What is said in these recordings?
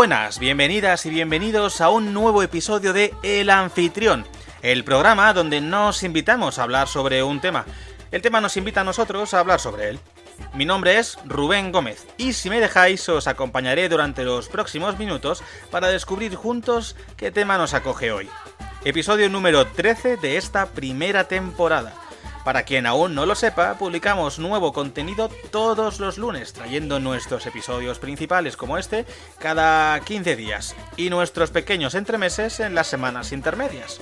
Buenas, bienvenidas y bienvenidos a un nuevo episodio de El Anfitrión, el programa donde nos invitamos a hablar sobre un tema. El tema nos invita a nosotros a hablar sobre él. Mi nombre es Rubén Gómez y si me dejáis os acompañaré durante los próximos minutos para descubrir juntos qué tema nos acoge hoy. Episodio número 13 de esta primera temporada. Para quien aún no lo sepa, publicamos nuevo contenido todos los lunes, trayendo nuestros episodios principales como este cada 15 días y nuestros pequeños entremeses en las semanas intermedias.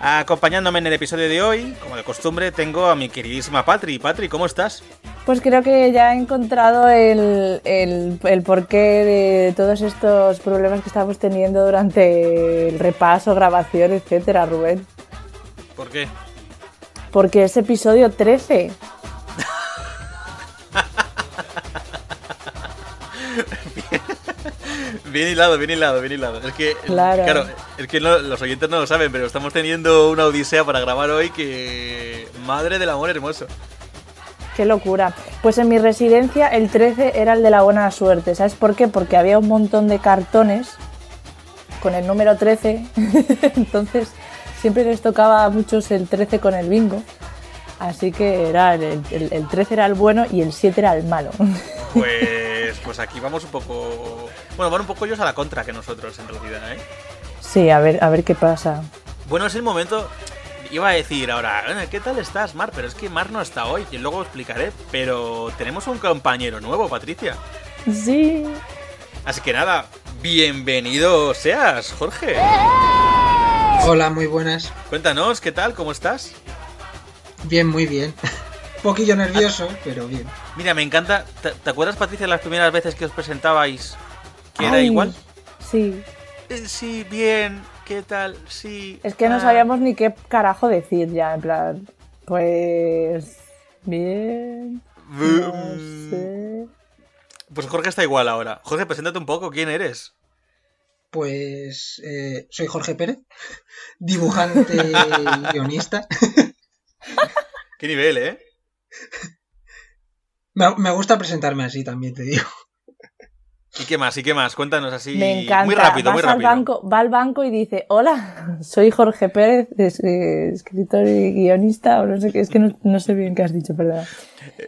Acompañándome en el episodio de hoy, como de costumbre, tengo a mi queridísima Patri. Patri, ¿cómo estás? Pues creo que ya he encontrado el, el, porqué de todos estos problemas que estamos teniendo durante el repaso, grabación, etcétera, Rubén. ¿Por qué? Porque es episodio 13. bien hilado, bien hilado, bien hilado. Es que, claro, es que los oyentes no lo saben, pero estamos teniendo una odisea para grabar hoy que... Madre del amor hermoso. Qué locura. Pues en mi residencia el 13 era el de la buena suerte. ¿Sabes por qué? Porque había un montón de cartones con el número 13. Entonces siempre les tocaba a muchos el 13 con el bingo. Así que era el, el, 13 era el bueno y el 7 era el malo. Pues, pues aquí vamos un poco. Bueno, van un poco ellos a la contra que nosotros en realidad, ¿eh? Sí, a ver, a ver qué pasa. Bueno, es el momento. Iba a decir ahora, ¿qué tal estás, Mar? Pero es que Mar no está hoy, y luego explicaré. Pero tenemos un compañero nuevo, Patricia. Sí. Así que nada, bienvenido seas, Jorge. Hola, muy buenas. Cuéntanos, ¿qué tal? ¿Cómo estás? Bien, muy bien. Un poquillo nervioso, pero bien. Mira, me encanta. ¿Te, acuerdas, Patricia, las primeras veces que os presentabais? ¿Que era igual? Sí. Eh, sí, bien. ¿Qué tal? Sí. Es que no sabíamos ni qué carajo decir ya, en plan. Pues. Bien. No sé. Pues Jorge está igual ahora. Jorge, preséntate un poco, ¿quién eres? Pues eh, soy Jorge Pérez, dibujante y guionista. Qué nivel, ¿eh? Me, gusta presentarme así también, te digo. ¿Y qué más? ¿Y qué más? Cuéntanos así. Me encanta. Muy rápido, muy rápido. Al banco, va al banco y dice, hola, soy Jorge Pérez, escritor y guionista, o no sé qué, es que no, sé bien qué has dicho, perdón.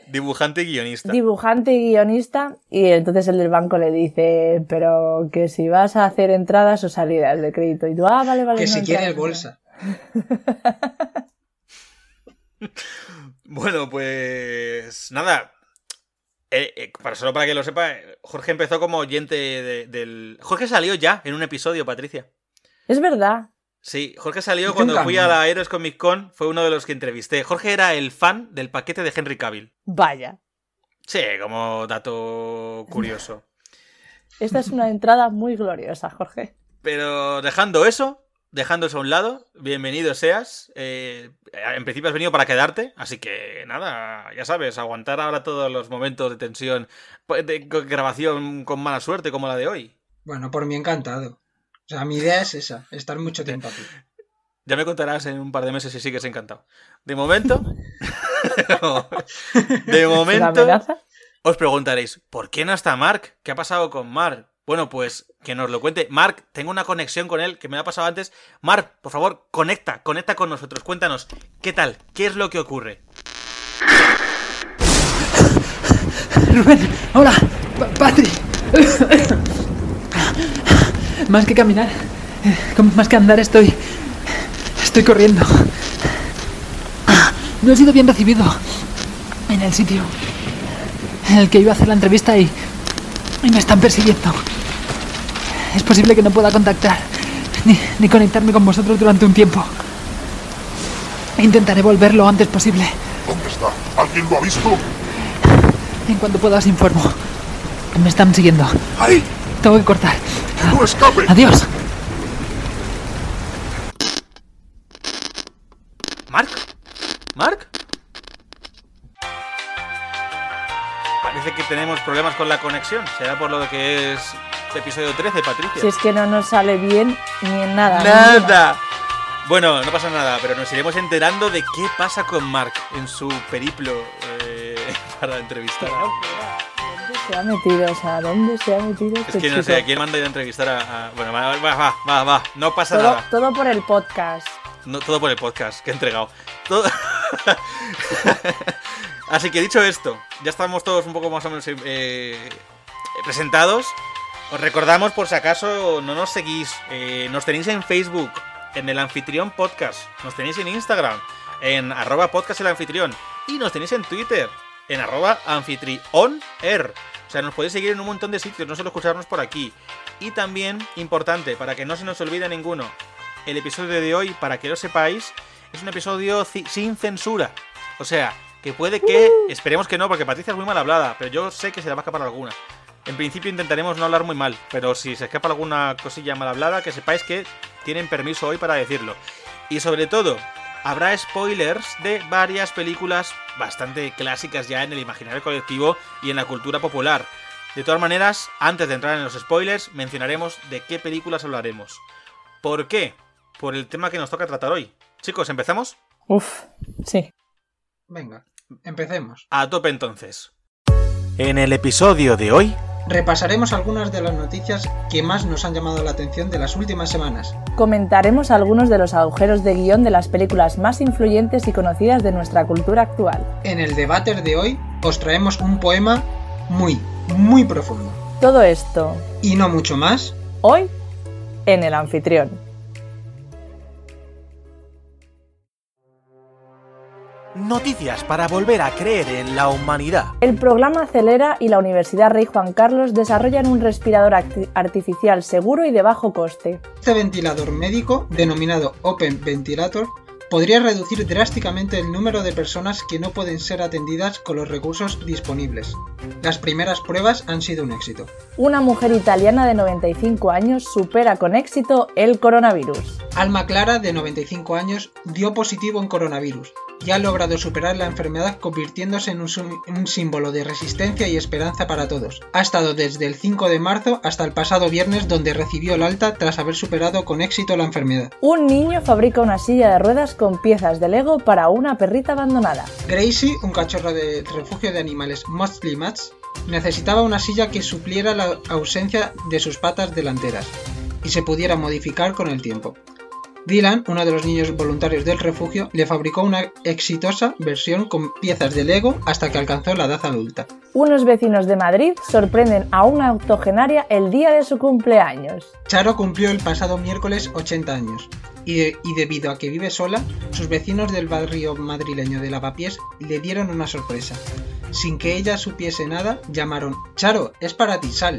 Dibujante y guionista. Dibujante y guionista. Y entonces el del banco le dice, pero que si vas a hacer entradas o salidas de crédito. Y tú, ah, vale, vale. Que si quieres bolsa. bueno, pues nada. Eh, eh, para solo para que lo sepa, Jorge empezó como oyente del. Jorge salió ya en un episodio, Patricia. Es verdad. Sí, Jorge salió cuando fui a la Heroes Comic Con, fue uno de los que entrevisté. Jorge era el fan del paquete de Henry Cavill. Vaya. Sí, como dato curioso. Esta es una entrada muy gloriosa, Jorge. Pero dejando eso, dejando eso a un lado, bienvenido seas. Eh, en principio has venido para quedarte, así que nada, ya sabes, aguantar ahora todos los momentos de tensión, pues, de grabación con mala suerte como la de hoy. Bueno, por mí encantado. O sea, mi idea es esa, estar mucho tiempo aquí. Ya me contarás en un par de meses si sigues encantado. De momento. de momento. Os preguntaréis, ¿por qué no está Mark? ¿Qué ha pasado con Mark? Bueno, pues que nos lo cuente. Mark, tengo una conexión con él que me ha pasado antes. Mark, por favor, conecta, conecta con nosotros. Cuéntanos, ¿qué tal? ¿Qué es lo que ocurre? Rubén, hola, Patri. Más que caminar, más que andar, estoy. Estoy corriendo. No he sido bien recibido en el sitio en el que iba a hacer la entrevista y. y me están persiguiendo. Es posible que no pueda contactar ni, ni conectarme con vosotros durante un tiempo. Intentaré volver lo antes posible. ¿Dónde está? ¿Alguien lo ha visto? En cuanto pueda os informo. Me están siguiendo. ¡Ahí! Tengo que cortar. ¡No escape! ¡Adiós! ¿Mark? ¿Mark? Parece que tenemos problemas con la conexión. Será por lo que es episodio 13, Patricia. Si es que no nos sale bien ni en nada. ¡Nada! Bueno, no pasa nada, pero nos iremos enterando de qué pasa con Mark en su periplo eh, para entrevistar. se ha metido? O sea, ¿dónde se ha metido este Es que no sé, ¿quién manda a entrevistar a, a- Bueno, va, va, va, va, va, no pasa todo, nada. todo por el podcast. No, todo por el podcast que he entregado. Todo- Así que dicho esto, ya estamos todos un poco más o menos eh, presentados. Os recordamos por si acaso no nos seguís. eh, nos tenéis en Facebook, en el anfitrión podcast. Nos tenéis en Instagram, en arroba podcast el anfitrión. Y nos tenéis en Twitter, en arroba anfitrioner. O sea, nos podéis seguir en un montón de sitios, no solo escucharnos por aquí. Y también, importante, para que no se nos olvide ninguno, el episodio de hoy, para que lo sepáis, es un episodio sin censura. O sea, que puede que, esperemos que no, porque Patricia es muy mal hablada, pero yo sé que se le va a escapar alguna. En principio intentaremos no hablar muy mal, pero si se escapa alguna cosilla mal hablada, que sepáis que tienen permiso hoy para decirlo. Y sobre todo, habrá spoilers de varias películas bastante clásicas ya en el imaginario colectivo y en la cultura popular. De todas maneras, antes de entrar en los spoilers, mencionaremos de qué películas hablaremos. ¿Por qué? Por el tema que nos toca tratar hoy. Chicos, ¿empezamos? Uf, sí. Venga, empecemos. A tope entonces. En el episodio de hoy, Repasaremos algunas de las noticias que más nos han llamado la atención de las últimas semanas. Comentaremos algunos de los agujeros de guion de las películas más influyentes y conocidas de nuestra cultura actual. En el debate de hoy os traemos un poema muy, muy profundo. Todo esto Y no mucho más. hoy en el anfitrión. Noticias para volver a creer en la humanidad. El programa Acelera y la Universidad Rey Juan Carlos desarrollan un respirador artificial seguro y de bajo coste. Este ventilador médico, denominado Open Ventilator, podría reducir drásticamente el número de personas que no pueden ser atendidas con los recursos disponibles. Las primeras pruebas han sido un éxito. Una mujer italiana de 95 años supera con éxito el coronavirus. Alma Clara, de 95 años, dio positivo en coronavirus y ha logrado superar la enfermedad convirtiéndose en un, símbolo de resistencia y esperanza para todos. Ha estado desde el 5 de marzo hasta el pasado viernes donde recibió el alta tras haber superado con éxito la enfermedad. Un niño fabrica una silla de ruedas con piezas de Lego para una perrita abandonada. Gracie, un cachorro del refugio de animales Mostly Mats, necesitaba una silla que supliera la ausencia de sus patas delanteras y se pudiera modificar con el tiempo. Dylan, uno de los niños voluntarios del refugio, le fabricó una exitosa versión con piezas de Lego hasta que alcanzó la edad adulta. Unos vecinos de Madrid sorprenden a una octogenaria el día de su cumpleaños. Charo cumplió el pasado miércoles 80 años y, de- y debido a que vive sola, sus vecinos del barrio madrileño de Lavapiés le dieron una sorpresa. Sin que ella supiese nada, llamaron Charo, es para ti, sal.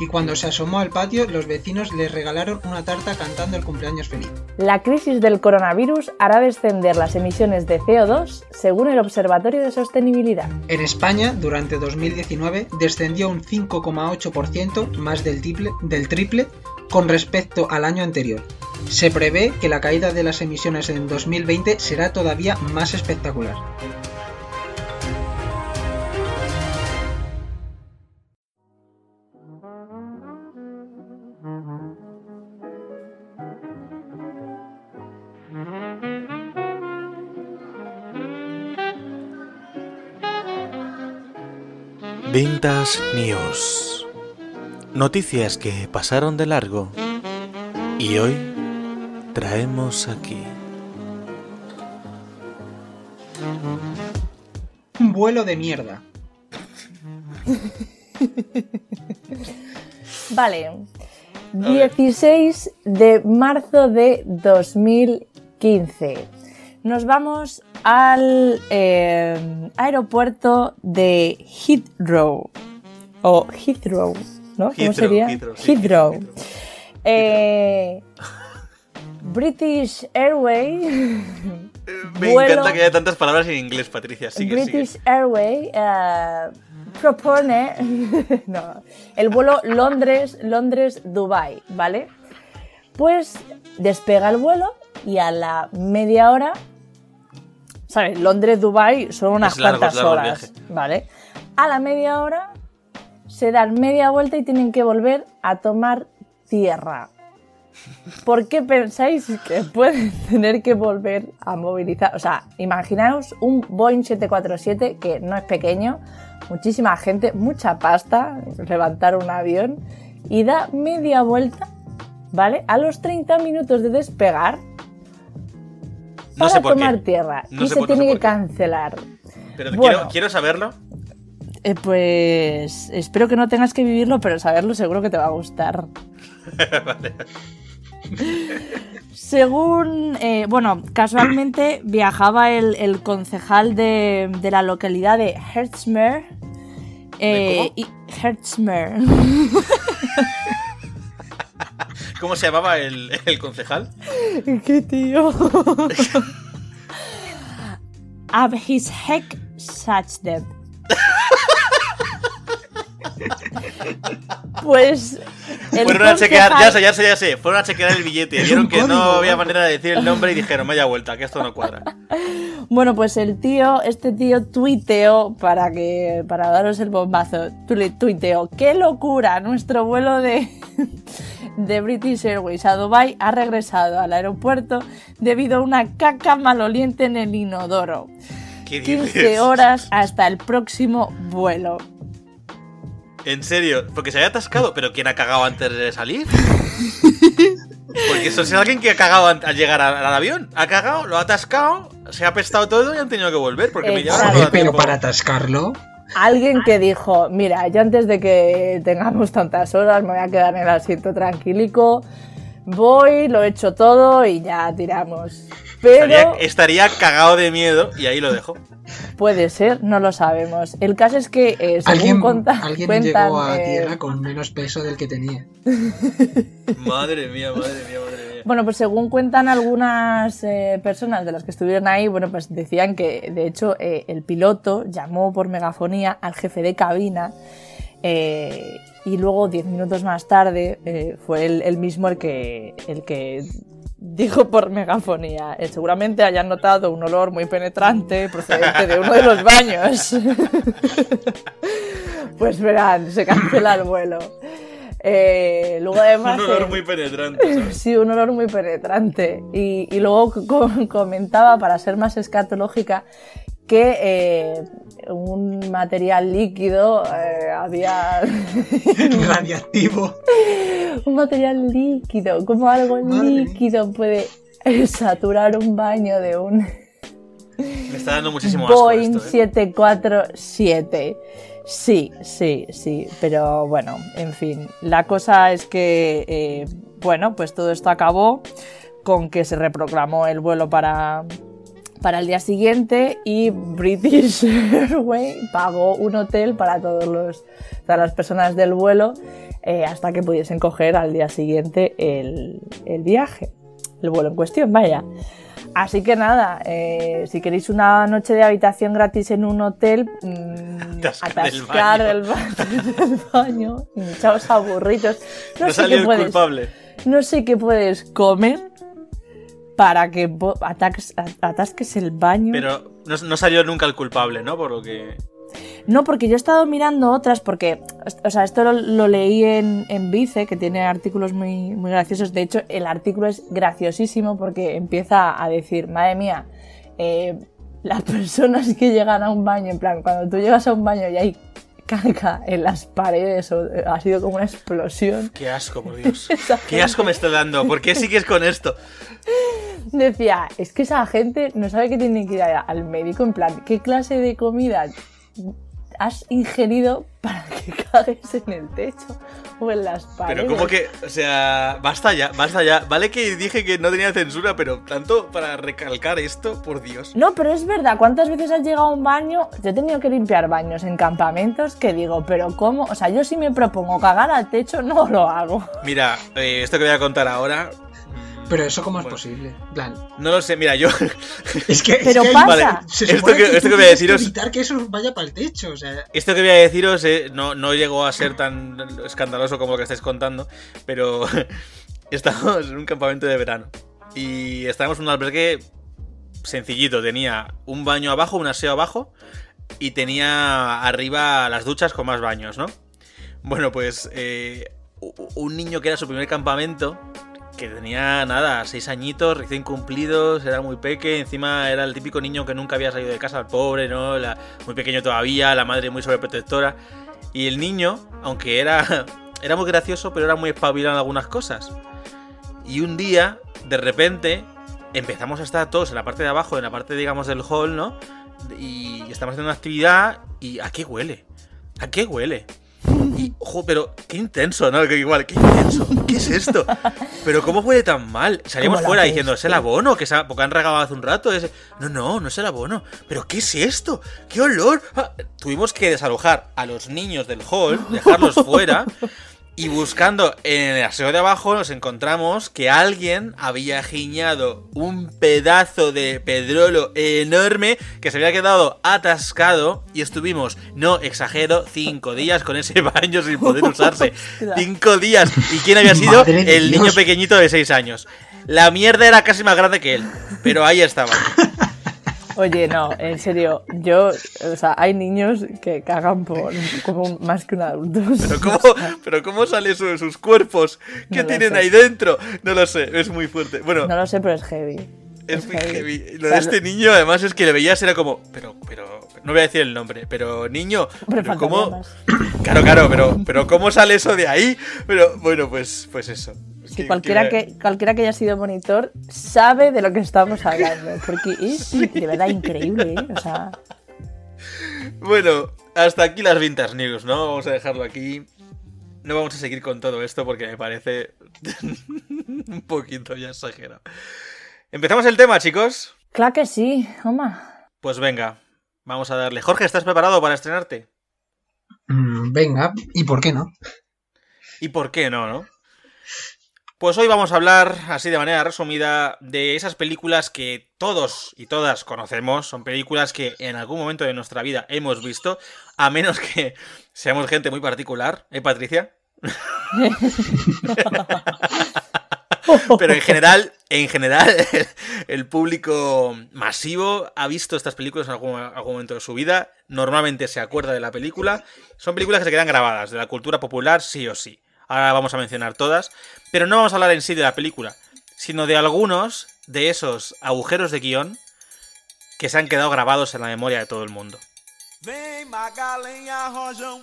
Y cuando se asomó al patio, los vecinos le regalaron una tarta cantando el cumpleaños feliz. La crisis del coronavirus hará descender las emisiones de CO2 según el Observatorio de Sostenibilidad. En España, durante 2019, descendió un 5,8% más del triple, del triple con respecto al año anterior. Se prevé que la caída de las emisiones en 2020 será todavía más espectacular. Vintage News. Noticias que pasaron de largo y hoy traemos aquí. Un vuelo de mierda. Vale. 16 de marzo de 2015. Nos vamos al eh, aeropuerto de Heathrow. O Heathrow, ¿no? ¿Cómo Heathrow, sería? Heathrow, sí, Heathrow. Heathrow. Eh, British Airways. Me Vuelo- encanta que haya tantas palabras en inglés, Patricia. Sigue, British sigue. Airways eh, propone no, el vuelo Londres Londres Dubai, ¿vale? Pues despega el vuelo y a la media hora, ¿sabes? Londres Dubai son unas largo, cuantas horas. ¿vale? A la media hora se dan media vuelta y tienen que volver a tomar tierra. ¿Por qué pensáis que pueden tener que volver a movilizar? O sea, imaginaos un Boeing 747 que no es pequeño, muchísima gente, mucha pasta, levantar un avión y da media vuelta, ¿vale? A los 30 minutos de despegar No para sé por tomar qué. tierra No y se por- no sé tiene que cancelar. Pero Bueno. quiero, quiero saberlo. Eh, pues espero que no tengas que vivirlo, pero saberlo seguro que te va a gustar. Vale. Según, eh, bueno, casualmente viajaba el, el concejal de, de la localidad de Hertzmer. eh, cómo? y Hertzmer. ¿Cómo se llamaba el, el concejal? ¿Qué tío? Ab his heck such them. Pues. Fueron a chequear, ya sé, ya sé, ya sé. Fueron a chequear el billete. Vieron que no había ¿no? manera de decir el nombre y dijeron, vaya vuelta, que esto no cuadra. Bueno, pues el tío, este tío tuiteó para que para daros el bombazo. tu- Tuiteó, qué locura, nuestro vuelo de de British Airways a Dubai ha regresado al aeropuerto debido a una caca maloliente en el inodoro. ¿Qué dices? 15 horas hasta el próximo vuelo. En serio, porque se había atascado, pero ¿quién ha cagado antes de salir? Porque eso es alguien que ha cagado al llegar al avión. Ha cagado, lo ha atascado, se ha apestado todo y han tenido que volver. Porque me Joder, pero tiempo. para atascarlo. Alguien que dijo, mira, yo antes de que tengamos tantas horas me voy a quedar en el asiento tranquilico, voy, lo he hecho todo y ya tiramos. Pero Estaría, estaría cagado de miedo y ahí lo dejo. puede ser, no lo sabemos. El caso es que, eh, según Alguien, conta- alguien cuentan, llegó a eh, tierra con menos peso del que tenía. Madre mía, madre mía, madre mía. Bueno, pues según cuentan algunas eh, personas de las que estuvieron ahí, bueno, pues decían que de hecho eh, el piloto llamó por megafonía al jefe de cabina eh, y luego diez minutos más tarde eh, fue él, él mismo el que, el que dijo por megafonía. Eh, seguramente hayan notado un olor muy penetrante procedente de uno de los baños. pues verán, se cancela el vuelo. Eh, luego además... Un olor muy penetrante, ¿sabes? Sí, un olor muy penetrante. Y, y luego co- comentaba, para ser más escatológica, que un material líquido eh, había... Radiactivo. un material líquido, como algo Madre mía. líquido puede saturar un baño de un Me está dando muchísimo asco Boeing esto, ¿eh? 747. Sí, sí, sí, pero bueno, en fin, la cosa es que, eh, bueno, pues todo esto acabó con que se reprogramó el vuelo para, para el día siguiente y British Airways pagó un hotel para todos los, todas las personas del vuelo eh, hasta que pudiesen coger al día siguiente el, el viaje, el vuelo en cuestión, vaya. Así que nada, eh, si queréis una noche de habitación gratis en un hotel, mm, Atascar el atascar baño. el baño, el baño, hinchaos a burritos. No, No sé qué puedes, culpable. no sé qué puedes comer para que ataques- atasques el baño. Pero no, no salió nunca el culpable, ¿no? Por lo que. No, porque yo he estado mirando otras, porque, o sea, esto lo, lo leí en, en Vice, que tiene artículos muy, muy graciosos. De hecho, el artículo es graciosísimo porque empieza a decir, madre mía, eh, las personas que llegan a un baño, en plan, cuando tú llegas a un baño y hay caca en las paredes, o eh, ha sido como una explosión. Qué asco, por Dios. Qué asco me está dando. ¿Por qué sigues con esto? Decía, es que esa gente no sabe que tiene que ir al médico, en plan, ¿qué clase de comida has ingerido para que cagues en el techo o en las paredes? Pero como que, o sea, basta ya, basta ya. Vale que dije que no tenía censura, pero tanto para recalcar esto, por Dios. No, pero es verdad, ¿cuántas veces has llegado a un baño? Yo he tenido que limpiar baños en campamentos que digo, pero ¿cómo? O sea, yo si me propongo cagar al techo, no lo hago. Mira, eh, esto que voy a contar ahora. Pero eso cómo es Bueno. posible. Plan, No lo sé, mira, yo. es que, es Pero que pasa. Vale, se esto que, esto tú que voy a deciros. evitar que eso vaya para el techo, o sea, Esto que voy a deciros eh, no, no llegó a ser tan escandaloso como lo que estáis contando, pero estábamos en un campamento de verano y estábamos en un albergue sencillito. Tenía un baño abajo, un aseo abajo y tenía arriba las duchas con más baños, ¿no? Bueno, pues eh, un niño que era su primer campamento que tenía nada, seis añitos, recién cumplidos, era muy peque, encima era el típico niño que nunca había salido de casa, el pobre, ¿no? La- muy pequeño todavía, la madre muy sobreprotectora. Y el niño, aunque era, era muy gracioso, pero era muy espabilado en algunas cosas. Y un día, de repente, empezamos a estar todos en la parte de abajo, en la parte, digamos, del hall, ¿no? Y estamos haciendo una actividad y ¿a qué huele? ¿A qué huele? Y, ojo, pero qué intenso, ¿no? Que igual, qué intenso. ¿Qué es esto? Pero ¿cómo huele tan mal? La fuera diciendo, es el abono, que se ha- porque han regado hace un rato. es- No, no, no es el abono. ¿Pero qué es esto? ¡Qué olor! Ah, Tuvimos que desalojar a los niños del hall, dejarlos fuera. Y buscando en el aseo de abajo nos encontramos que alguien había giñado un pedazo de pedrolo enorme que se había quedado atascado y estuvimos, no exagero, cinco días con ese baño sin poder usarse. Cinco días. ¿Y quién había sido? Madre El Dios. niño pequeñito de seis años. La mierda era casi más grande que él, pero ahí estaba. Oye, no, en serio, yo, o sea, hay niños que cagan por como más que un adulto. Pero cómo, pero cómo sale eso de sus cuerpos? ¿Qué No tienen ahí dentro? No lo sé, es muy fuerte. Bueno, No lo sé, pero es heavy. Es muy heavy. Lo O de este niño, además, es que le veías, era como. Pero, pero. No voy a decir el nombre, pero niño. Hombre, pero ¿cómo? más. Claro, claro, pero, pero ¿cómo sale eso de ahí? Pero bueno, pues, pues eso. Que- cualquiera que- que, cualquiera que haya sido monitor sabe de lo que estamos hablando, porque es de verdad increíble, ¿eh? O sea, Bueno, hasta aquí las Vintage News, ¿no? Vamos a dejarlo aquí. No vamos a seguir con todo esto porque me parece un poquito ya exagerado. ¿Empezamos el tema, chicos? claro que sí, Oma. Pues venga, vamos a darle. Jorge, ¿estás preparado para estrenarte? Mm, venga, ¿y por qué no? ¿Y por qué no, no? Pues hoy vamos a hablar, así de manera resumida, de esas películas que todos y todas conocemos. Son películas que en algún momento de nuestra vida hemos visto, a menos que seamos gente muy particular, ¿eh, Patricia? Pero en general, en general, el público masivo ha visto estas películas en algún, algún momento de su vida. Normalmente se acuerda de la película. Son películas que se quedan grabadas de la cultura popular, sí o sí. Ahora vamos a mencionar todas. Pero no vamos a hablar en sí de la película, sino de algunos de esos agujeros de guion que se han quedado grabados en la memoria de todo el mundo. Vem Magalenha Rojão,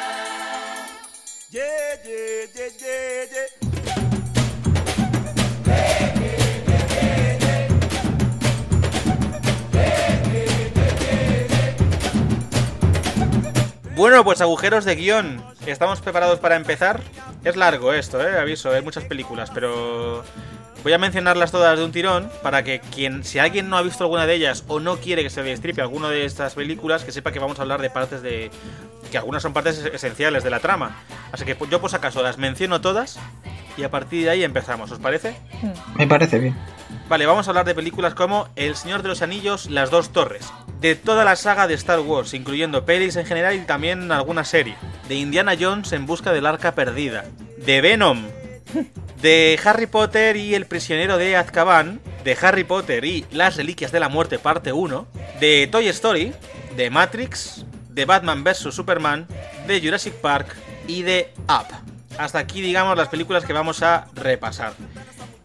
Ye, ye, ye, ye, ye. Bueno, pues agujeros de guion. ¿Estamos preparados para empezar? Es largo esto, eh, aviso, hay muchas películas, pero voy a mencionarlas todas de un tirón para que quien, si alguien no ha visto alguna de ellas o no quiere que se destripe alguna de estas películas, que sepa que vamos a hablar de partes de... que algunas son partes esenciales de la trama. Así que yo pues acaso las menciono todas y a partir de ahí empezamos, ¿os parece? Me parece bien. Vale, vamos a hablar de películas como El Señor de los Anillos, Las Dos Torres. De toda la saga de Star Wars, incluyendo pelis en general y también alguna serie. De Indiana Jones en busca del arca perdida. De Venom. De Harry Potter y El prisionero de Azkaban. De Harry Potter y Las Reliquias de la Muerte parte 1. De Toy Story. De Matrix. De Batman vs. Superman. De Jurassic Park. Y de Up. Hasta aquí, digamos, las películas que vamos a repasar.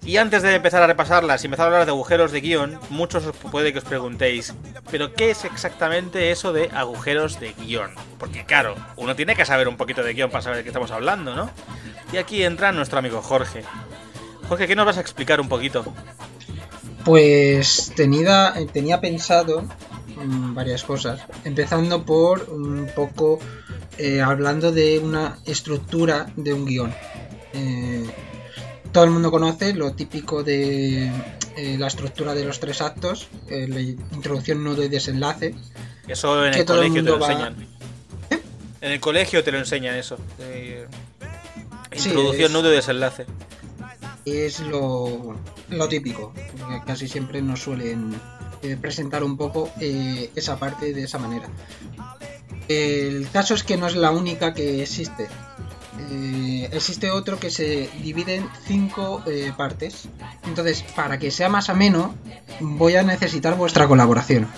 Y antes de empezar a repasarlas y empezar a hablar de agujeros de guion, muchos os puede que os preguntéis, ¿pero qué es exactamente eso de agujeros de guion? Porque claro, uno tiene que saber un poquito de guion para saber de qué estamos hablando, ¿no? Y aquí entra nuestro amigo Jorge. Jorge, ¿qué nos vas a explicar un poquito? Pues tenía, tenía pensado mm, varias cosas. Empezando por un poco eh, hablando de una estructura de un guion. Eh, todo el mundo conoce lo típico de eh, la estructura de los tres actos, eh, la introducción, nudo y desenlace. Eso en Que el colegio te lo va- enseñan. En el colegio te lo enseñan eso. Sí, Introducción, es- nudo y desenlace. es lo, lo típico, porque casi siempre nos suelen eh, presentar un poco eh, esa parte de esa manera. El caso es que no es la única que existe. Eh, existe otro que se divide en cinco eh, partes. Entonces, para que sea más ameno, voy a necesitar vuestra colaboración.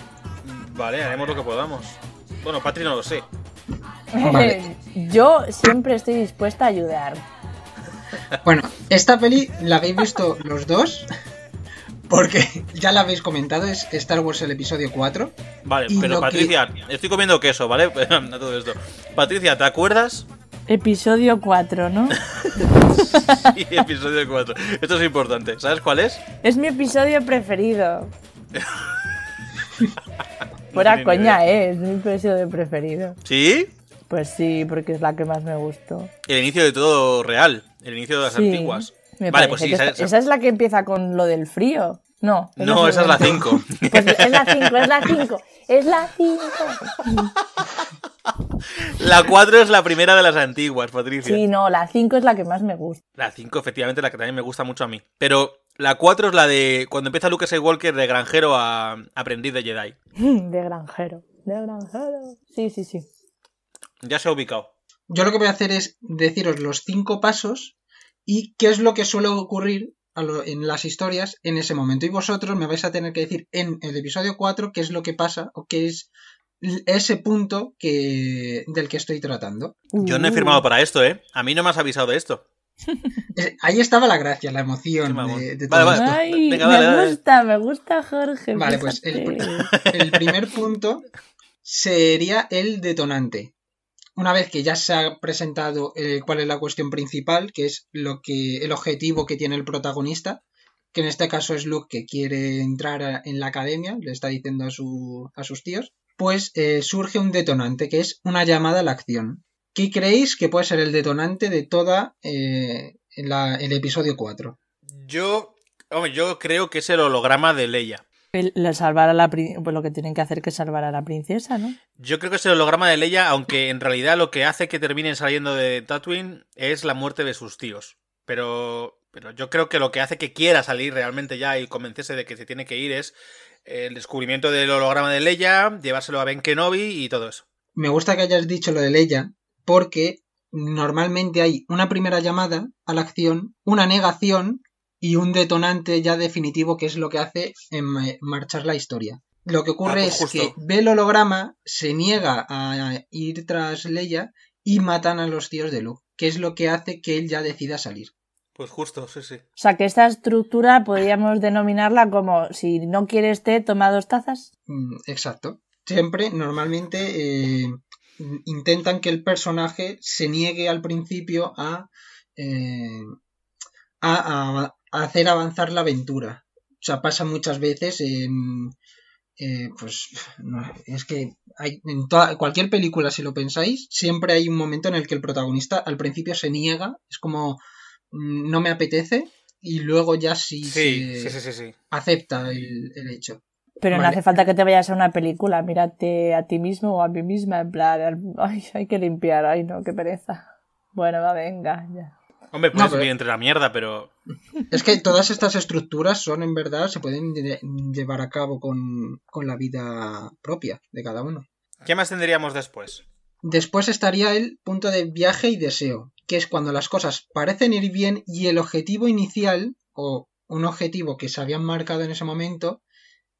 Vale, haremos lo que podamos. Bueno, Patri no lo sé. Vale. Yo siempre estoy dispuesta a ayudar. Bueno, esta peli la habéis visto los dos. Porque ya la habéis comentado, es Star Wars el episodio 4. Vale, pero que- Patricia, estoy comiendo queso, ¿vale? A todo esto. Patricia, ¿te acuerdas? Episodio 4, ¿no? Sí, episodio 4. Esto es importante. ¿Sabes cuál es? Es mi episodio preferido. Fuera ni coña, ¿eh? Es mi episodio preferido. ¿Sí? Pues sí, porque es la que más me gustó. El inicio de todo real. El inicio de las Sí, antiguas. me Vale, pues sí, que esa, esa- esa es la que empieza con lo del frío. No. No, esa es la 5. Pues es la 5, es la 5, es la 5. La 4 es la primera de las antiguas, Patricia. Sí, no, la 5 es la que más me gusta. La 5, efectivamente, la que también me gusta mucho a mí. Pero la 4 es la de cuando empieza Luke Skywalker de granjero a aprendiz de Jedi. De granjero, de granjero. Sí, sí, sí. Ya se ha ubicado. Yo lo que voy a hacer es deciros los cinco pasos y qué es lo que suele ocurrir lo- en las historias en ese momento. Y vosotros me vais a tener que decir en el episodio 4 qué es lo que pasa o qué es ese punto que, del que estoy tratando. Yo no he firmado para esto, ¿eh? A mí no me has avisado de esto. Eh, Ahí estaba la gracia, la emoción de, todo vale. esto. Ay, Venga, dale, me gusta, me gusta Jorge. Vale, pues el primer punto sería el detonante. Una vez que ya se ha presentado eh, cuál es la cuestión principal, que es lo que el objetivo que tiene el protagonista, que en este caso es Luke que quiere entrar en la academia, le está diciendo a, su- a sus tíos, pues eh, surge un detonante, que es una llamada a la acción. ¿Qué creéis que puede ser el detonante de toda eh, la- el episodio 4? Yo, yo creo que es el holograma de Leia. El- salvar a la pues lo que tienen que hacer que es salvar a la princesa, ¿no? Yo creo que es el holograma de Leia, aunque en realidad lo que hace que terminen saliendo de Tatooine es la muerte de sus tíos. Pero, pero yo creo que lo que hace que quiera salir realmente ya y convencerse de que se tiene que ir es el descubrimiento del holograma de Leia, llevárselo a Ben Kenobi y todo eso. Me gusta que hayas dicho lo de Leia, porque normalmente hay una primera llamada a la acción, una negación y un detonante ya definitivo que es lo que hace en ma- marchar la historia. Lo que ocurre Ah, pues es que ve el holograma, se niega a ir tras Leia y matan a los tíos de Luke, que es lo que hace que él ya decida salir. Pues justo, sí, sí. O sea, que esta estructura podríamos denominarla como si no quieres té, toma dos tazas. Mm, Exacto. Siempre, normalmente, eh, intentan que el personaje se niegue al principio a, eh, a hacer avanzar la aventura. O sea, pasa muchas veces en... eh, pues no, es que hay en toda, cualquier película, si lo pensáis, siempre hay un momento en el que el protagonista al principio se niega, es como mm, no me apetece, y luego ya sí, Sí, se sí, sí, sí, sí. acepta el, el hecho. Pero no hace falta que te vayas a una película, mírate a ti mismo o a mí misma, en plan, ay, hay que limpiar, ay no, qué pereza. Bueno, va, venga, ya. Hombre, No, puedes pero- vivir entre la mierda, pero... Es que todas estas estructuras son en verdad, se pueden lle- llevar a cabo con, con la vida propia de cada uno. ¿Qué más tendríamos después? Después estaría el punto de viaje y deseo, que es cuando las cosas parecen ir bien y el objetivo inicial, o un objetivo que se habían marcado en ese momento,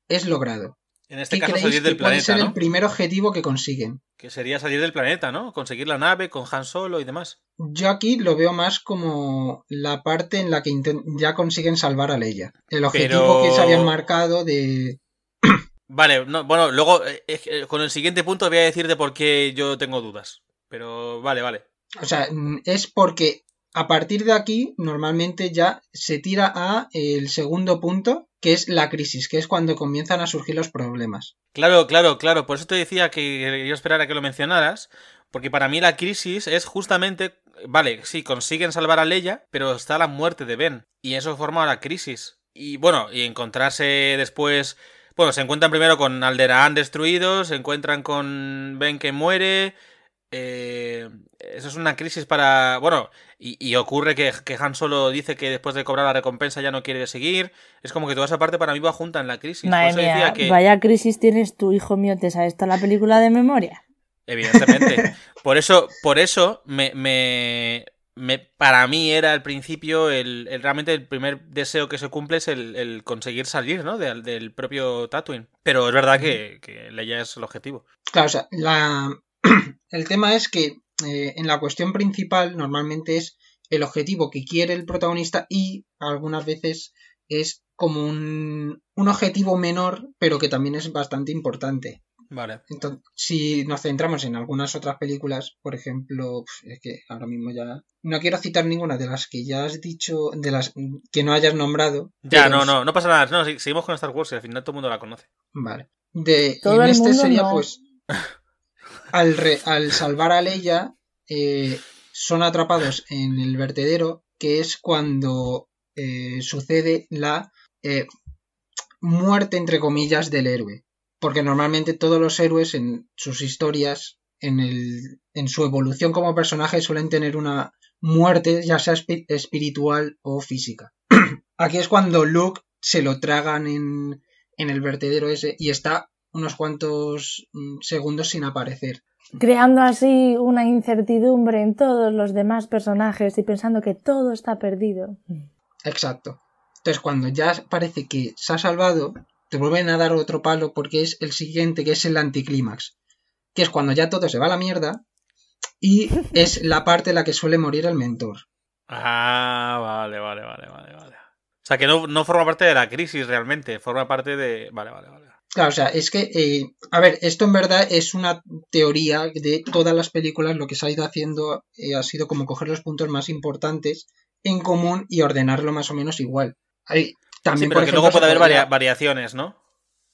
es logrado. En este ¿Qué caso salir del que puede planeta, ser ¿no? el primer objetivo que consiguen? Que sería salir del planeta, ¿no? Conseguir la nave con Han Solo y demás. Yo aquí lo veo más como la parte en la que ya consiguen salvar a Leia. El objetivo Pero- que se habían marcado de Vale, no, bueno, luego eh, eh, con el siguiente punto voy a decirte por qué yo tengo dudas. Pero vale, vale. O sea, mm, es porque a partir de aquí normalmente ya se tira a el segundo punto, que es la crisis, que es cuando comienzan a surgir los problemas. Claro, claro, claro. Por eso te decía que yo esperara que lo mencionaras. Porque para mí la crisis es justamente. Vale, sí, consiguen salvar a Leia, pero está la muerte de Ben. Y eso forma la crisis. Y bueno, y encontrarse después. Bueno, se encuentran primero con Alderaan destruidos, se encuentran con Ben que muere. Eh, eso es una crisis para. Bueno, y, y ocurre que, que Han Solo dice que después de cobrar la recompensa ya no quiere seguir. Es como que toda esa parte para mí va junta en la crisis. Madre decía mía, que. vaya crisis tienes tu hijo mío, ¿te sabes toda la película de memoria? Evidentemente. por eso, por eso me, me, me- para mí era al principio el, el- realmente el primer deseo que se cumple es el, el conseguir salir, ¿no? Del, del propio Tatooine. Pero es verdad que, que Leia es el objetivo. Claro, o sea, la... el tema es que eh, en la cuestión principal normalmente es el objetivo que quiere el protagonista y algunas veces es como un, un objetivo menor, pero que también es bastante importante. Vale. Entonces, si nos centramos en algunas otras películas, por ejemplo, es que ahora mismo ya no quiero citar ninguna de las que ya has dicho, de las que no hayas nombrado. Ya, no, no, no pasa nada. No, seguimos con Star Wars y al final todo el mundo la conoce. Vale. De, Todo en el este mundo sería no. pues al, salvar a Leia eh, son atrapados en el vertedero que es cuando eh, sucede la eh, muerte entre comillas del héroe. Porque normalmente todos los héroes en sus historias en, su evolución como personaje suelen tener una muerte ya sea espi- espiritual o física. Aquí es cuando Luke se lo tragan en, en el vertedero ese y está unos cuantos mm, segundos sin aparecer. Creando así una incertidumbre en todos los demás personajes y pensando que todo está perdido. Exacto. Entonces cuando ya parece que se ha salvado, te vuelven a dar otro palo porque es el siguiente, que es el anticlímax. Que es cuando ya todo se va a la mierda y es la parte en la que suele morir el mentor. Ah, vale, vale, vale, vale, vale. O sea que no, no forma parte de la crisis realmente, forma parte de. Vale, vale, vale. Claro, o sea, es que, eh, a ver, esto en verdad es una teoría de todas las películas, lo que se ha ido haciendo eh, ha sido como coger los puntos más importantes en común y ordenarlo más o menos igual. Hay, también, sí, pero por que ejemplo, luego puede haber podría- variaciones, ¿no?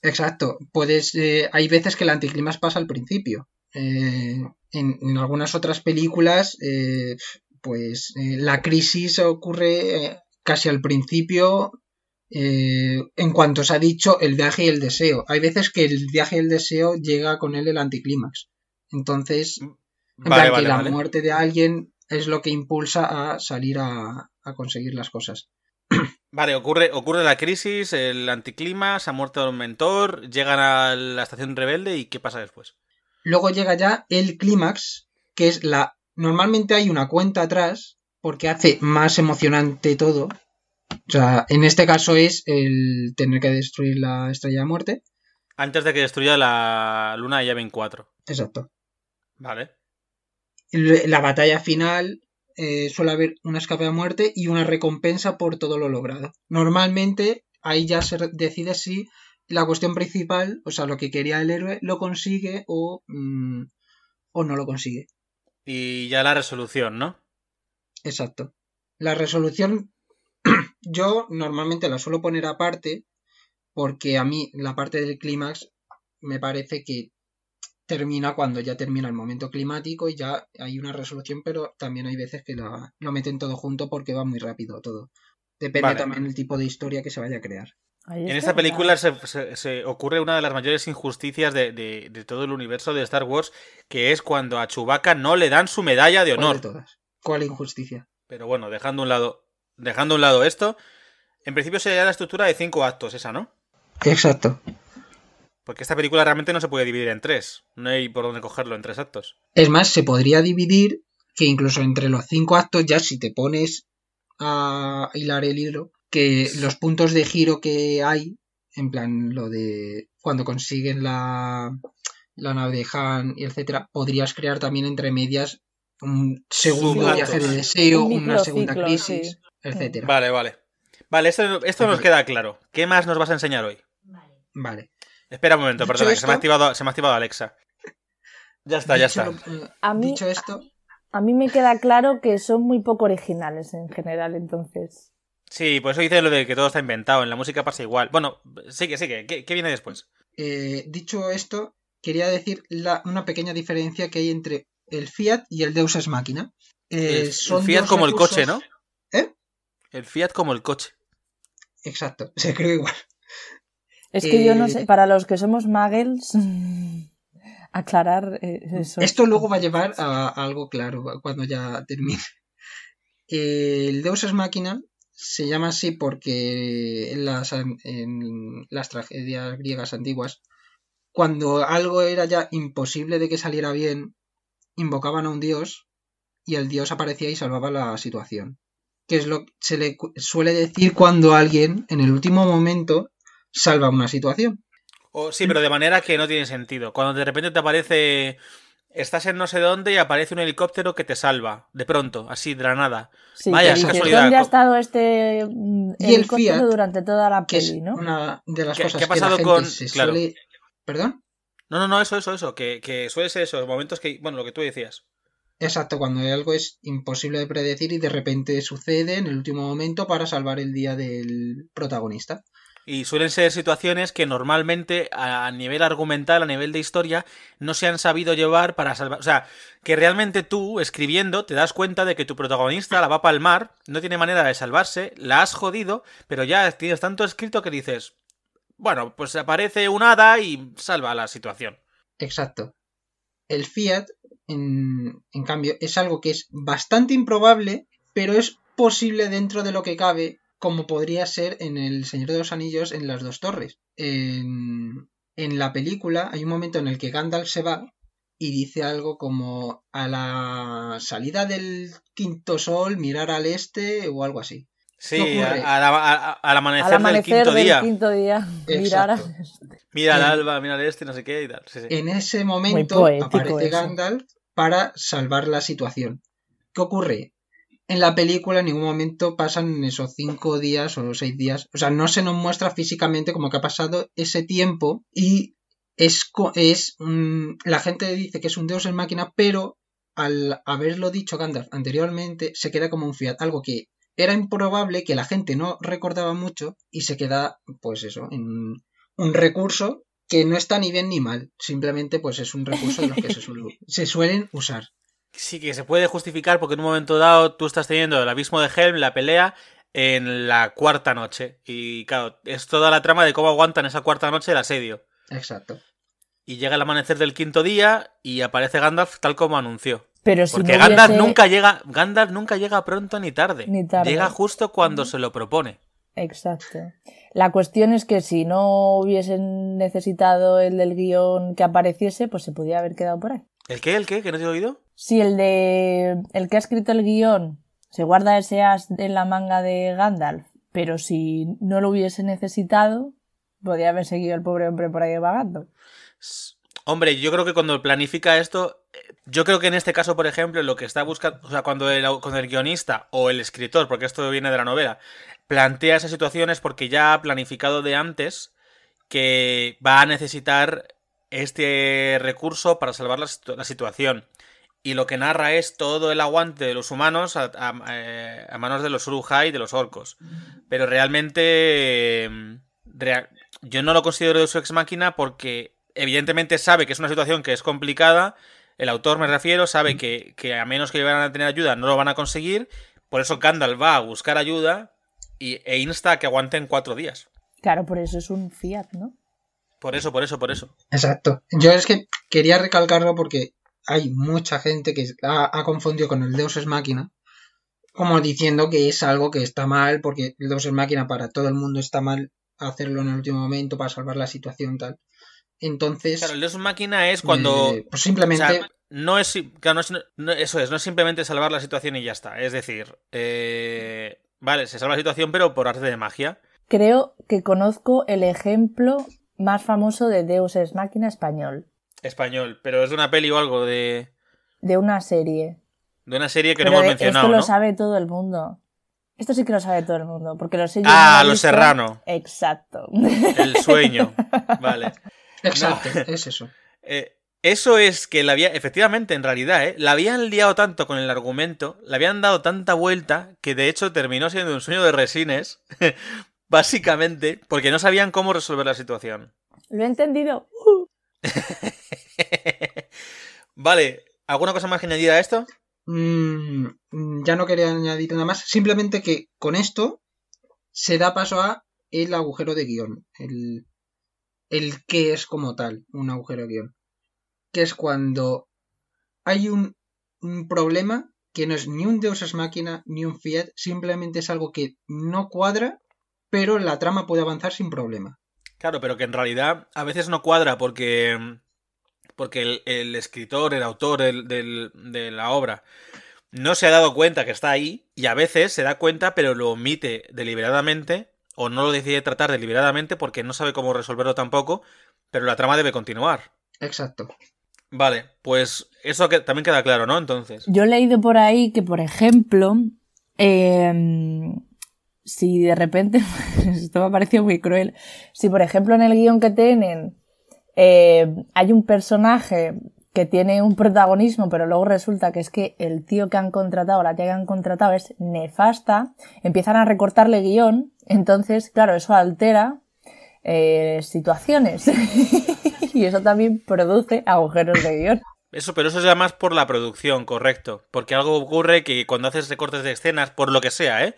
Exacto, puedes, eh, hay veces que el anticlimax pasa al principio. En, en algunas otras películas, eh, pues la crisis ocurre casi al principio, eh, en cuanto se ha dicho el viaje y el deseo. Hay veces que el viaje y el deseo llega con él el anticlímax. Entonces, en Vale, plan, vale, que la vale. muerte de alguien es lo que impulsa a salir a, a conseguir las cosas. Vale, ocurre, ocurre la crisis, el anticlima, se ha muerto un mentor, llegan a la estación rebelde y ¿qué pasa después? Luego llega ya el clímax, que es la... Normalmente hay una cuenta atrás, porque hace más emocionante todo. O sea, en este caso es el tener que destruir la estrella de muerte. Antes de que destruya la luna de Yavin 4. Exacto. Vale. La batalla final eh, suele haber una escape de muerte y una recompensa por todo lo logrado. Normalmente ahí ya se decide si la cuestión principal, o sea, lo que quería el héroe, lo consigue o, mm, o no lo consigue. Y ya la resolución, ¿no? Exacto. La resolución yo normalmente la suelo poner aparte porque a mí la parte del clímax me parece que termina cuando ya termina el momento climático y ya hay una resolución, pero también hay veces que la, lo meten todo junto porque va muy rápido todo. Depende Vale. también del tipo de historia que se vaya a crear. En esta película se, se- se ocurre una de las mayores injusticias de, de- de todo el universo de Star Wars, que es cuando a Chewbacca no le dan su medalla de ¿Cuál honor. de todas? ¿Cuál injusticia? Pero bueno, dejando a un lado, dejando a un lado esto, en principio sería la estructura de cinco actos, esa, ¿no? Exacto. Porque esta película realmente no se puede dividir en tres. No hay por dónde cogerlo en tres actos. Es más, se podría dividir que incluso entre los cinco actos, ya si te pones a hilar el hilo, que los puntos de giro que hay, en plan lo de cuando consiguen la, la nave de Han y etcétera, podrías crear también entre medias un segundo viaje de deseo, Un una segunda crisis, sí. Etcétera. Vale, vale. Vale, esto, esto nos queda claro. ¿Qué más nos vas a enseñar hoy? Vale. Espera un momento, perdona, que se me, ha esto- activado, se me ha activado Alexa. Ya está, ya Dicho está. lo- eh, A mí- dicho esto, A mí me queda claro que son muy poco originales en general, entonces. Sí, por eso dice lo de que todo está inventado. En la música pasa igual. Bueno, sigue, sigue. ¿Qué, qué viene después? Eh, dicho esto, quería decir la- una pequeña diferencia que hay entre el Fiat y el Deus Ex Machina. Eh, el, Fiat como el coche, ¿no? ¿Eh? El Fiat como el coche. Exacto, se creo igual. Es que yo no Eh, sé, para los que somos muggles, aclarar eh, eso. Esto luego va a llevar a, algo claro cuando ya termine. El Deus Ex Machina se llama así porque en las, en las tragedias griegas antiguas, cuando algo era ya imposible de que saliera bien, invocaban a un dios y el dios aparecía y salvaba la situación. Que es lo que se le suele decir cuando alguien en el último momento salva una situación. O, sí, pero de manera que no tiene sentido. Cuando de repente te aparece. Estás en no sé dónde y aparece un helicóptero que te salva. De pronto, así, de la nada. Sí, Vaya, dices, casualidad. ¿Dónde ha estado este mm, Y el helicóptero Fiat, durante toda la Que es peli, no? una de las ¿Qué- cosas qué ha que la pasado gente con- se claro. suele... ¿Perdón? No, no, no, eso, eso, eso. Que, que suele ser eso. Momentos que. Bueno, lo que tú decías. Exacto, cuando algo es imposible de predecir y de repente sucede en el último momento para salvar el día del protagonista. Y suelen ser situaciones que normalmente a nivel argumental, a nivel de historia, no se han sabido llevar para salvar. O sea, que realmente tú, escribiendo, te das cuenta de que tu protagonista la va a palmar, no tiene manera de salvarse, la has jodido, pero ya tienes tanto escrito que dices, bueno, pues aparece un hada y salva la situación. Exacto. El Fiat, en, cambio, es algo que es bastante improbable, pero es posible dentro de lo que cabe, como podría ser en El Señor de los Anillos en las dos torres. En, en la película hay un momento en el que Gandalf se va y dice algo como a la salida del quinto sol mirar al este o algo así. Sí, ¿Qué ocurre? a- a- a- al amanecer, Al amanecer del quinto del día. quinto día, mirar a- Exacto. Mira al En- alba, mira al este, no sé qué y tal. Sí, sí. En ese momento aparece eso. Gandalf para salvar la situación. ¿Qué ocurre? En la película en ningún momento pasan esos cinco días o seis días. O sea, no se nos muestra físicamente como que ha pasado ese tiempo y es, es mm, la gente dice que es un deus en máquina, pero al haberlo dicho Gandalf anteriormente se queda como un fiat, algo que era improbable, que la gente no recordaba mucho y se queda, pues eso, en un recurso que no está ni bien ni mal, simplemente pues es un recurso de los que se, suele- se suelen usar. Sí, que se puede justificar porque en un momento dado tú estás teniendo el abismo de Helm, la pelea, en la cuarta noche. Y claro, es toda la trama de cómo aguantan esa cuarta noche el asedio. Exacto. Y llega el amanecer del quinto día y aparece Gandalf tal como anunció. Pero si Porque no Gandalf hubiese- nunca llega, Gandalf nunca llega pronto ni tarde. Ni tarde. Llega justo cuando se lo propone. Exacto. La cuestión es que si no hubiesen necesitado el del guion que apareciese, pues se podía haber quedado por ahí. ¿El qué? ¿El qué? ¿Que no te he oído? Si el de el que ha escrito el guion se guarda ese as en la manga de Gandalf, pero si no lo hubiese necesitado, podría haber seguido el pobre hombre por ahí vagando. S- Hombre, yo creo que cuando planifica esto, yo creo que en este caso, por ejemplo, lo que está buscando, o sea, cuando el, cuando el guionista o el escritor, porque esto viene de la novela, plantea esas situaciones porque ya ha planificado de antes que va a necesitar este recurso para salvar la, situ- la situación. Y lo que narra es todo el aguante de los humanos a, eh, manos de los Urujai y de los orcos. Pero realmente. rea- yo no lo considero de su ex máquina porque, evidentemente, sabe que es una situación que es complicada. El autor, me refiero, sabe que, que a menos que vayan a tener ayuda, no lo van a conseguir. Por eso Gandalf va a buscar ayuda y, e insta a que aguanten cuatro días. Claro, por eso es un Fiat, ¿no? Por eso, por eso, por eso. Exacto. Yo es que quería recalcarlo porque hay mucha gente que ha, ha confundido con el Deus Ex Máquina, como diciendo que es algo que está mal, porque el Deus Ex Máquina para todo el mundo está mal hacerlo en el último momento para salvar la situación tal. Entonces, Claro, el Deus Máquina es cuando. eh, pues simplemente O sea, no es, claro, no es- no- eso es, no es simplemente salvar la situación y ya está. Es decir, eh, vale, se salva la situación, pero por arte de magia. Creo que conozco el ejemplo más famoso de Deus Ex Máquina español, Español, pero es de una peli o algo de, de una serie. de una serie que Pero no hemos mencionado, esto lo ¿no? sabe todo el mundo. Esto sí que lo sabe todo el mundo, porque lo sé yo. Ah, no lo Los visto. Serrano. Exacto. El sueño. Vale. exacto, es eso. Eh, eso es que la había, efectivamente, en realidad, ¿eh? la habían liado tanto con el argumento, le habían dado tanta vuelta, que de hecho terminó siendo un sueño de resines, básicamente, porque no sabían cómo resolver la situación. Lo he entendido. vale, ¿alguna cosa más que añadir a esto? Mm, mm, ya no quería añadir nada más. Simplemente que con esto se da paso a el agujero de guion. El, el que es como tal un agujero guion. que es cuando hay un, un problema que no es ni un Deus Ex Máquina ni un Fiat, simplemente es algo que no cuadra, pero la trama puede avanzar sin problema. Claro, pero que en realidad a veces no cuadra porque, porque el, escritor, el autor de la obra no se ha dado cuenta que está ahí y a veces se da cuenta pero lo omite deliberadamente o no lo decide tratar deliberadamente porque no sabe cómo resolverlo tampoco, pero la trama debe continuar. Exacto. Vale, pues eso que también queda claro, ¿no? Entonces. Yo he leído por ahí que, por ejemplo, eh, si de repente, esto me ha parecido muy cruel, si por ejemplo en el guion que tienen eh, hay un personaje que tiene un protagonismo, pero luego resulta que es que el tío que han contratado, la tía que han contratado es nefasta, empiezan a recortarle guion, entonces, claro, eso altera eh, situaciones. y eso también produce agujeros de guion. Eso, pero eso es ya más por la producción, correcto. Porque algo ocurre que cuando haces recortes de escenas, por lo que sea, ¿eh?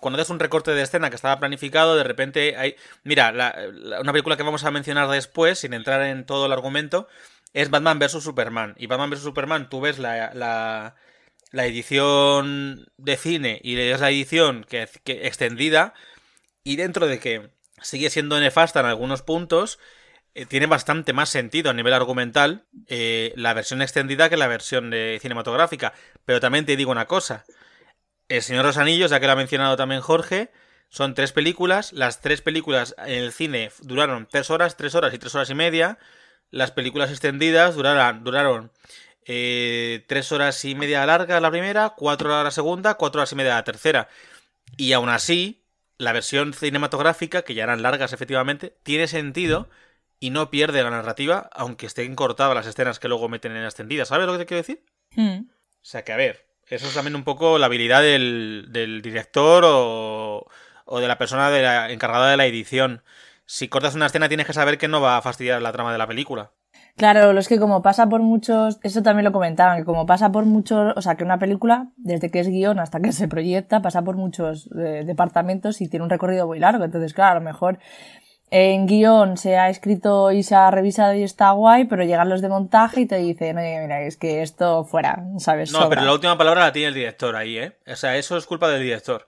Cuando haces un recorte de escena que estaba planificado, de repente hay... Mira, la- una película que vamos a mencionar después, sin entrar en todo el argumento, es Batman vs. Superman. Y Batman vs. Superman, tú ves la, la, la edición de cine y ves la edición que, que extendida, y dentro de que sigue siendo nefasta en algunos puntos, eh, tiene bastante más sentido a nivel argumental eh, la versión extendida que la versión cinematográfica. Pero también te digo una cosa. El Señor de los Anillos, ya que lo ha mencionado también Jorge, son tres películas. Las tres películas en el cine duraron tres horas, tres horas y tres horas y media. Las películas extendidas duraron, duraron eh, tres horas y media larga la primera, cuatro horas la segunda, cuatro horas y media la tercera. Y aún así, la versión cinematográfica, que ya eran largas efectivamente, tiene sentido y no pierde la narrativa, aunque estén cortadas las escenas que luego meten en extendidas. ¿Sabes lo que te quiero decir? Hmm. O sea que, a ver, eso es también un poco la habilidad del, del director o, o de la persona de la- encargada de la edición. Si cortas una escena tienes que saber que no va a fastidiar la trama de la película. Claro, lo es que como pasa por muchos, eso también lo comentaban, que como pasa por muchos, o sea, que una película, desde que es guion hasta que se proyecta, pasa por muchos eh, departamentos y tiene un recorrido muy largo. Entonces, claro, a lo mejor en guion se ha escrito y se ha revisado y está guay, pero llegan los de montaje y te dicen, oye, mira, es que esto fuera, ¿sabes? No, Sobra. pero la última palabra la tiene el director ahí, ¿eh? O sea, eso es culpa del director.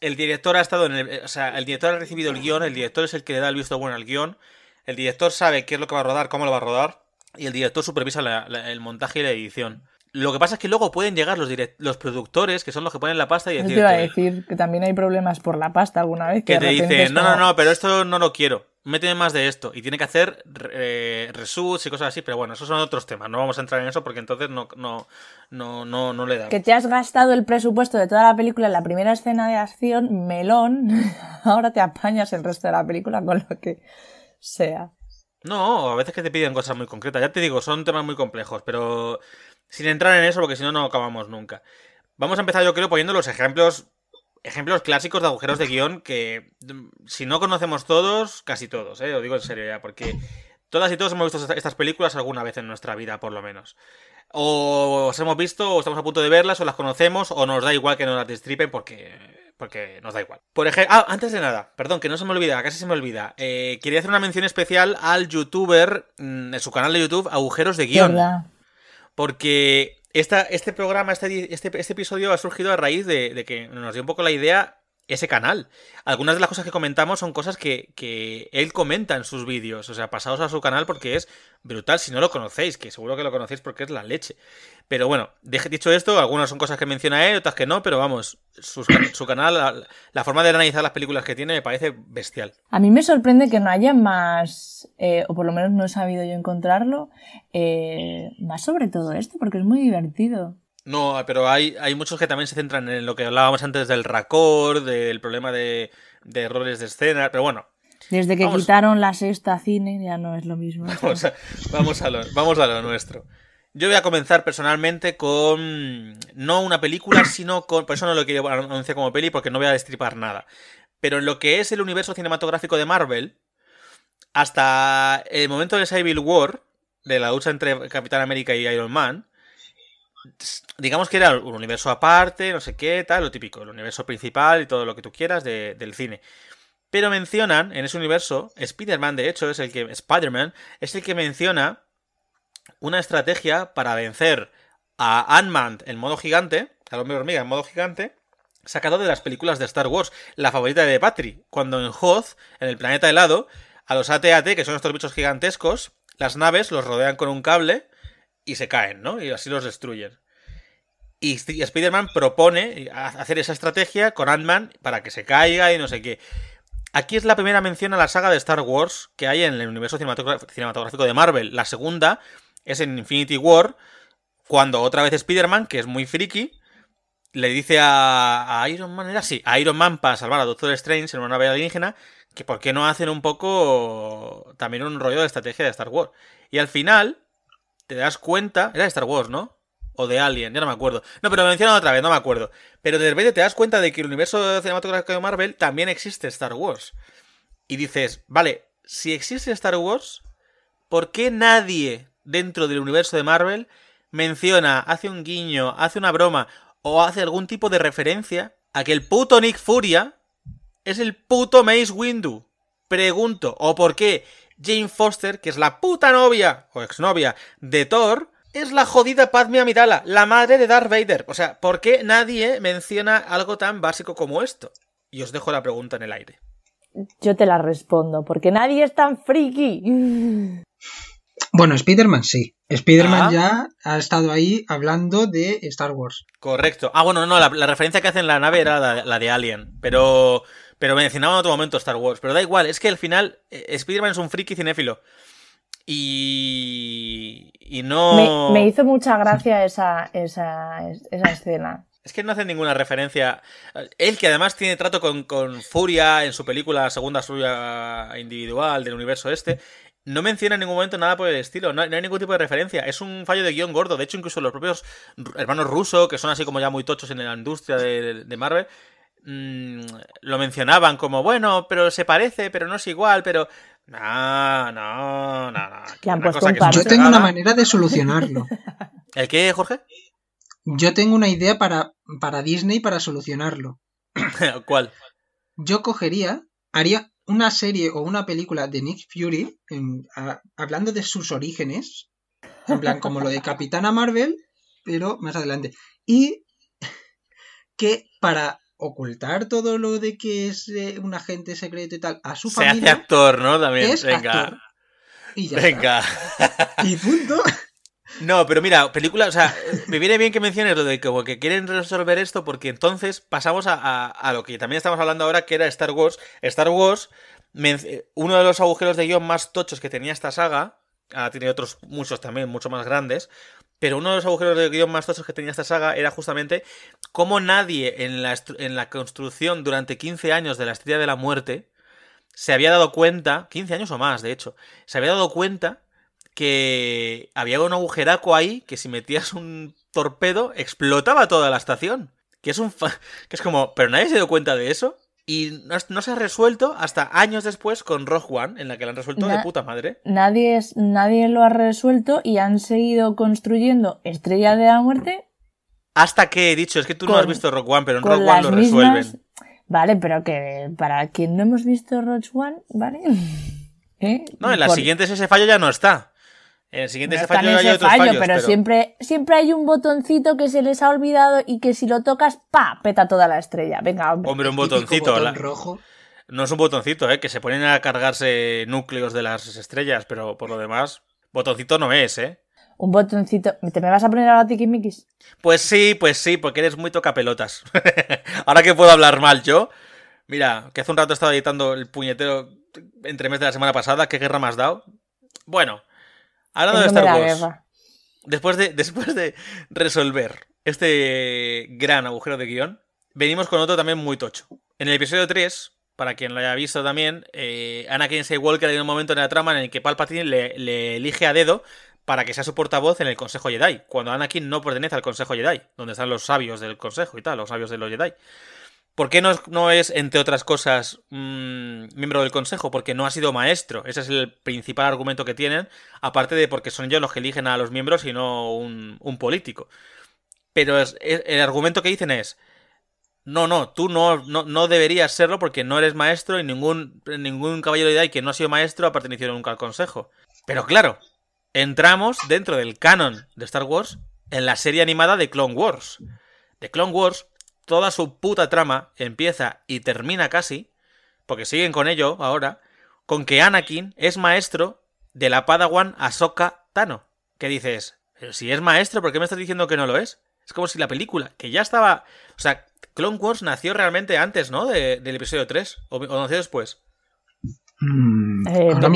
El director ha estado en el... O sea, el director ha recibido el guion, el director es el que le da el visto bueno al guion, el director sabe qué es lo que va a rodar, cómo lo va a rodar, y el director supervisa la- la- el montaje y la edición. Lo que pasa es que luego pueden llegar los, los productores, que son los que ponen la pasta, y Eso te decirte, iba a decir que también hay problemas por la pasta alguna vez. Que, te dicen, no, no, como- no, pero esto no lo quiero. Méteme más de esto. Y tiene que hacer eh, reshoots y cosas así. Pero bueno, esos son otros temas. No vamos a entrar en eso porque entonces no, no, no, no, no le da. Que te has gastado el presupuesto de toda la película en la primera escena de acción, melón, ahora te apañas el resto de la película con lo que sea. No, a veces que te piden cosas muy concretas. Ya te digo, son temas muy complejos, pero sin entrar en eso porque si no, no acabamos nunca. Vamos a empezar, yo creo, poniendo los ejemplos ejemplos clásicos de agujeros de guion que mm, si no conocemos todos, casi todos, ¿eh? Lo digo en serio ya, porque todas y todos hemos visto esta- estas películas alguna vez en nuestra vida, por lo menos. O os hemos visto, o estamos a punto de verlas, o las conocemos, o nos da igual que nos las destripen porque porque nos da igual. Por ejemplo, ah, antes de nada, perdón, que no se me olvida, casi se me olvida. Eh, quería hacer una mención especial al youtuber, mm, en su canal de YouTube, Agujeros de Guión. ¿Verdad? Porque este programa, este, este, este episodio ha surgido a raíz de, de que nos dio un poco la idea ese canal. Algunas de las cosas que comentamos son cosas que, que él comenta en sus vídeos. O sea, pasados a su canal porque es brutal si no lo conocéis, que seguro que lo conocéis porque es la leche. Pero bueno, dicho esto, algunas son cosas que menciona él, otras que no, pero vamos, su canal, la, la forma de analizar las películas que tiene me parece bestial. A mí me sorprende que no haya más, eh, o por lo menos no he sabido yo encontrarlo, eh, más sobre todo esto, porque es muy divertido. No, pero hay, hay muchos que también se centran en lo que hablábamos antes del raccord, del problema de, de errores de escena, pero bueno, Desde que Vamos. quitaron la sexta cine ya no es lo mismo. vamos a, vamos a lo, vamos a lo nuestro. Yo voy a comenzar personalmente con no una película, sino con. Por eso no lo quiero anunciar como peli, porque no voy a destripar nada. Pero en lo que es el universo cinematográfico de Marvel, hasta el momento de Civil War, de la lucha entre Capitán América y Iron Man, digamos que era un universo aparte, no sé qué, tal, lo típico, el universo principal y todo lo que tú quieras de- del cine. Pero mencionan en ese universo, Spider-Man, de hecho, es el que. Spider-Man es el que menciona una estrategia para vencer a Ant-Man en modo gigante, al hombre hormiga en modo gigante, sacado de las películas de Star Wars, la favorita de Patri, cuando en Hoth, en el planeta helado, a los AT-AT, que son estos bichos gigantescos, las naves los rodean con un cable y se caen, ¿no? Y así los destruyen. Y Spider-Man propone a- hacer esa estrategia con Ant-Man para que se caiga y no sé qué. Aquí es la primera mención a la saga de Star Wars que hay en el universo cinematográfico de Marvel. La segunda es en Infinity War, cuando otra vez Spider-Man, que es muy friki, le dice a, a Iron Man, era así, a Iron Man para salvar a Doctor Strange en una nave alienígena, que por qué no hacen un poco también un rollo de estrategia de Star Wars. Y al final te das cuenta, era de Star Wars, ¿no? O de Alien, ya no me acuerdo. No, pero lo mencionan otra vez, no me acuerdo. Pero de repente te das cuenta de que el universo cinematográfico de Marvel también existe Star Wars. Y dices, vale, si existe Star Wars, ¿por qué nadie dentro del universo de Marvel menciona, hace un guiño, hace una broma o hace algún tipo de referencia a que el puto Nick Furia es el puto Mace Windu? Pregunto, ¿o por qué Jane Foster, que es la puta novia o exnovia de Thor, es la jodida Padme Amidala, la madre de Darth Vader? O sea, ¿por qué nadie menciona algo tan básico como esto? Y os dejo la pregunta en el aire. Yo te la respondo, porque nadie es tan friki. Bueno, Spider-Man sí. Spider-Man Ah. ya ha estado ahí hablando de Star Wars. Correcto. Ah, bueno, no, la, la referencia que hace en la nave era la, la de Alien, pero, pero mencionaba en otro momento Star Wars. Pero da igual, es que al final eh, Spider-Man es un friki cinéfilo. Y, y no... Me, me hizo mucha gracia esa, esa, esa escena. Es que no hace ninguna referencia. Él, que además tiene trato con, con Furia en su película Segunda Suya Individual del universo este, no menciona en ningún momento nada por el estilo. No, no hay ningún tipo de referencia. Es un fallo de guion gordo. De hecho, incluso los propios hermanos rusos, que son así como ya muy tochos en la industria de, de Marvel, mmm, lo mencionaban como, bueno, pero se parece, pero no es igual, pero... No, no, no, no. Han puesto un que. Yo tengo una manera de solucionarlo. ¿El qué, Jorge? Yo tengo una idea para, para Disney para solucionarlo. ¿Cuál? Yo cogería, haría una serie o una película de Nick Fury en- a- hablando de sus orígenes, en plan como lo de Capitana Marvel, pero más adelante. Y que para ocultar todo lo de que es eh, un agente secreto y tal a su Se hace familia, actor, ¿no? También. es Venga. actor. Y ya Venga. está. Y punto. No, pero mira, película, o sea, me viene bien que menciones lo de que quieren resolver esto porque entonces pasamos a, a- a lo que también estamos hablando ahora, que era Star Wars. Star Wars, eh, uno de los agujeros de guion más tochos que tenía esta saga, ha tenido otros muchos también, mucho más grandes, pero uno de los agujeros de guion más tochos que tenía esta saga era justamente cómo nadie en la, en la construcción durante 15 años de la Estrella de la Muerte se había dado cuenta, 15 años o más, de hecho, se había dado cuenta que había un agujeraco ahí que si metías un torpedo explotaba toda la estación. Que es un fa- que es como, pero nadie se dio cuenta de eso y no, no se ha resuelto hasta años después con Rogue One, en la que lo han resuelto de puta madre. Nadie, es, nadie lo ha resuelto y han seguido construyendo Estrella de la Muerte Hasta que he dicho, es que tú no has visto Rogue One, pero en Rogue One lo mismas... resuelven. Vale, pero que para quien no hemos visto Rogue One, ¿vale? ¿Eh? No, en las Por- siguientes ese fallo ya no está. En el siguiente no ese fallo hay otros fallo, fallos, pero, siempre, siempre hay un botoncito que se les ha olvidado y que si lo tocas, ¡pa! peta toda la estrella. Venga, hombre. Hombre, un botoncito. botón la- rojo. No es un botoncito, ¿eh? Que se ponen a cargarse núcleos de las estrellas, pero por lo demás, botoncito no es, ¿eh? Un botoncito. ¿Te me vas a poner ahora tiquismiquis? Pues sí, pues sí, porque eres muy tocapelotas. Ahora que puedo hablar mal yo. Mira, que hace un rato estaba editando el puñetero entremés de la semana pasada. ¿Qué guerra me has dado? Bueno, hablando de Star Wars. Después de, después de resolver este gran agujero de guion, venimos con otro también muy tocho. En el episodio 3, para quien lo haya visto también, eh, Anakin Skywalker hay un momento en la trama en el que Palpatine le, le elige a dedo para que sea su portavoz en el Consejo Jedi, cuando Anakin no pertenece al Consejo Jedi, donde están los sabios del Consejo y tal, los sabios de los Jedi. ¿Por qué no es, entre otras cosas, mm, miembro del Consejo? Porque no ha sido maestro. Ese es el principal argumento que tienen, aparte de porque son ellos los que eligen a los miembros y no un, político. Pero es- el argumento que dicen es, no, no, tú no, no, no deberías serlo porque no eres maestro y ningún, ningún caballero Jedi que no ha sido maestro ha pertenecido nunca al Consejo. Pero claro, entramos dentro del canon de Star Wars en la serie animada de Clone Wars. De Clone Wars, toda su puta trama empieza y termina casi, porque siguen con ello ahora, con que Anakin es maestro de la Padawan Ahsoka Tano. ¿Qué dices? Pero si es maestro, ¿por qué me estás diciendo que no lo es? Es como si la película, que ya estaba... O sea, Clone Wars nació realmente antes, ¿no? De- del episodio 3, o, o nació después. Mm, Eh, no,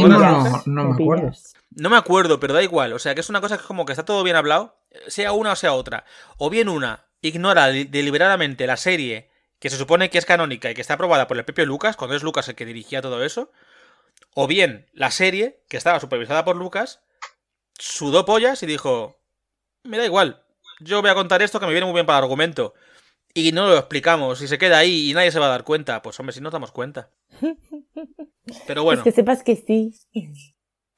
no ¿Me acuerdo. No me acuerdo, pero da igual. O sea, que es una cosa que como que está todo bien hablado, sea una o sea otra. O bien una ignora li- deliberadamente la serie que se supone que es canónica y que está aprobada por el propio Lucas, cuando es Lucas el que dirigía todo eso. O bien la serie, que estaba supervisada por Lucas, sudó pollas y dijo, me da igual, yo voy a contar esto que me viene muy bien para el argumento. Y no lo explicamos, y se queda ahí y nadie se va a dar cuenta. Pues hombre, si nos damos cuenta. Pero bueno. Es que sepas que sí.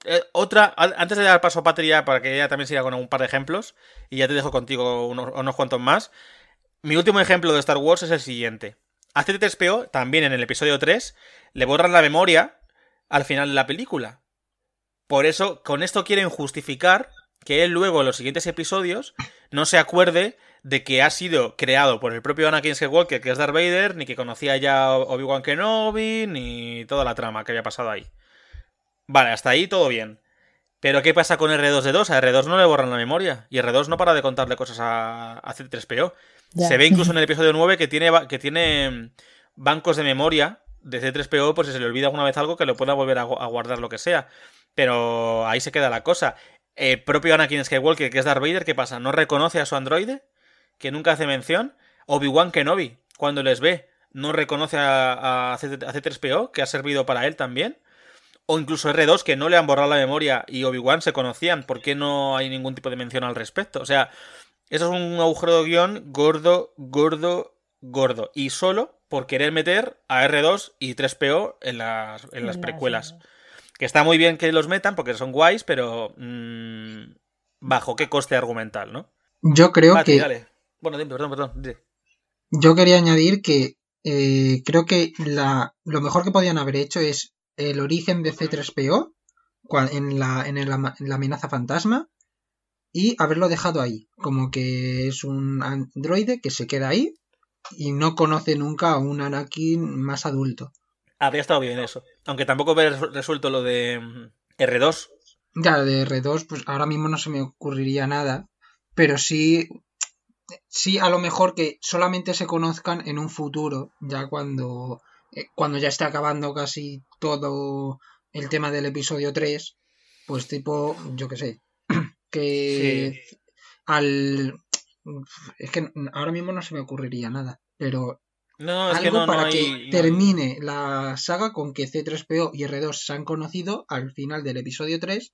Eh, otra, antes de dar paso a Patria para que ella también siga con un par de ejemplos, y ya te dejo contigo unos, unos cuantos más. Mi último ejemplo de Star Wars es el siguiente. A C3PO, también en el episodio 3, le borran la memoria al final de la película. Por eso, con esto quieren justificar que él luego en los siguientes episodios no se acuerde de que ha sido creado por el propio Anakin Skywalker, que es Darth Vader, ni que conocía ya Obi-Wan Kenobi, ni toda la trama que había pasado ahí. Vale, hasta ahí todo bien. Pero ¿qué pasa con R2D2? A R2 no le borran la memoria. Y R2 no para de contarle cosas a, a C3PO. Ya. Se ve incluso en el episodio 9 que tiene, que tiene mm, bancos de memoria de C3PO por si se le olvida alguna vez algo que lo pueda volver a, gu- a guardar lo que sea. Pero ahí se queda la cosa. El propio Anakin Skywalker, que es Darth Vader, ¿qué pasa? ¿No reconoce a su androide? Que nunca hace mención. Obi-Wan Kenobi, cuando les ve, no reconoce a, a C3PO, que ha servido para él también. O incluso R2, que no le han borrado la memoria y Obi-Wan se conocían. ¿Por qué no hay ningún tipo de mención al respecto? O sea, eso es un agujero de guion gordo, gordo, gordo. Y solo por querer meter a R2 y 3PO en las, en las precuelas. Que está muy bien que los metan porque son guays, pero. mm, bajo qué coste argumental, ¿no? Yo creo que dale. Bueno, dime, perdón, perdón. yo quería añadir que eh, creo que la, lo mejor que podían haber hecho es el origen de C3PO cua- en la, en el ama- en la amenaza fantasma y haberlo dejado ahí, como que es un androide que se queda ahí y no conoce nunca a un Anakin más adulto. Habría estado bien eso. Aunque tampoco haber resuelto lo de mm, R2. Ya, de R2, pues ahora mismo no se me ocurriría nada, pero sí, sí a lo mejor que solamente se conozcan en un futuro, ya cuando, cuando ya esté acabando casi todo el tema del episodio 3, pues tipo, yo qué sé, que al... Es que ahora mismo no se me ocurriría nada, pero No, es algo que no, no para hay. que termine la saga con que C3PO y R2 se han conocido al final del episodio 3.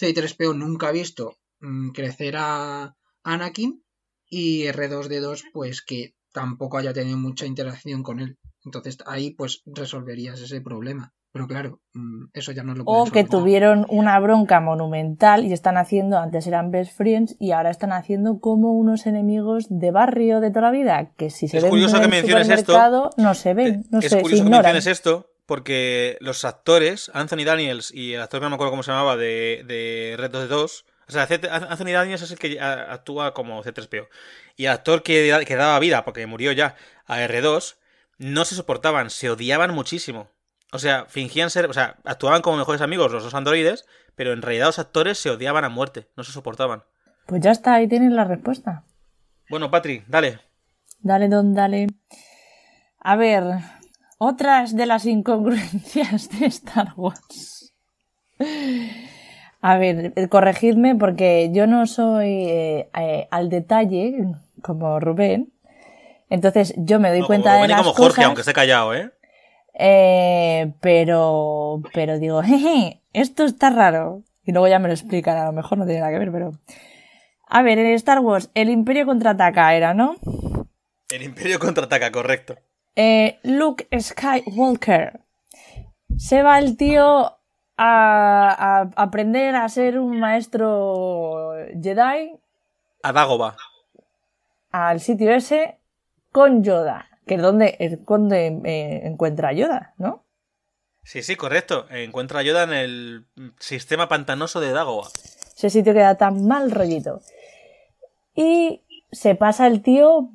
C3PO nunca ha visto mm, crecer a Anakin y R2D2 pues que tampoco haya tenido mucha interacción con él. Entonces ahí pues resolverías ese problema. Pero claro, mm, eso ya no lo O que tuvieron una bronca monumental y están haciendo, antes eran best friends y ahora están haciendo como unos enemigos de barrio de toda la vida, que si se Es ven curioso en que el menciones esto. supermercado no se ven, no es sé, se curioso que ignoran. menciones esto porque los actores, Anthony Daniels y el actor que no me acuerdo cómo se llamaba de, de Red 2 2, o sea, C- Anthony Daniels es el que actúa como C3PO. Y el actor que, que daba vida, porque murió ya, a R2, no se soportaban, se odiaban muchísimo. O sea, fingían ser, o sea, actuaban como mejores amigos los dos androides, pero en realidad los actores se odiaban a muerte, no se soportaban. Pues ya está, ahí tienes la respuesta. Bueno, Patri, dale. Dale, don, dale. A ver, otras de las incongruencias de Star Wars. A ver, corregidme porque yo no soy eh, eh, al detalle como Rubén. Entonces yo me doy No, cuenta como de las como Jorge, cosas, aunque esté callado, ¿eh? eh, pero, pero digo, jeje, esto está raro. Y luego ya me lo explican, a lo mejor no tiene nada que ver, pero... A ver, en Star Wars, el Imperio contraataca era, ¿no? El Imperio contraataca, correcto. Eh, Luke Skywalker. Se va el tío a, a aprender a ser un maestro Jedi A Dagoba. al sitio ese con Yoda. Que es donde, es donde eh, encuentra a Yoda, ¿no? Sí, sí, correcto. Encuentra ayuda en el sistema pantanoso de Dagoba. Ese sitio queda tan mal rollito. Y se pasa el tío,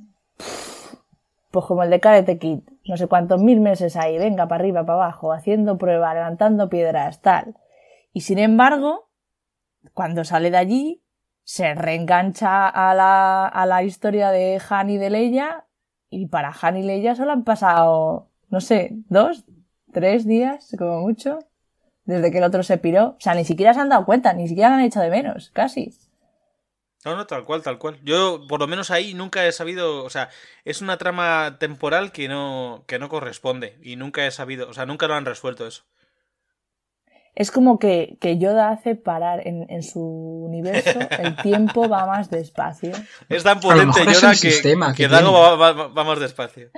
pues como el de Karate Kid, no sé cuántos mil meses ahí, venga, para arriba, para abajo, haciendo pruebas, levantando piedras, tal. Y sin embargo, cuando sale de allí, se reengancha a la, a la historia de Han y de Leia, y para Han y Leia solo han pasado, no sé, dos, tres días, como mucho, desde que el otro se piró. O sea, ni siquiera se han dado cuenta, ni siquiera lo han hecho de menos, casi. No, no, tal cual, tal cual. Yo, por lo menos ahí, nunca he sabido. O sea, es una trama temporal que no, que no corresponde. Y nunca he sabido. O sea, nunca lo han resuelto eso. Es como que, que Yoda hace parar en, en su universo, el tiempo va más despacio. Es tan potente es Yoda el que, sistema que que Dago va, va- va más despacio.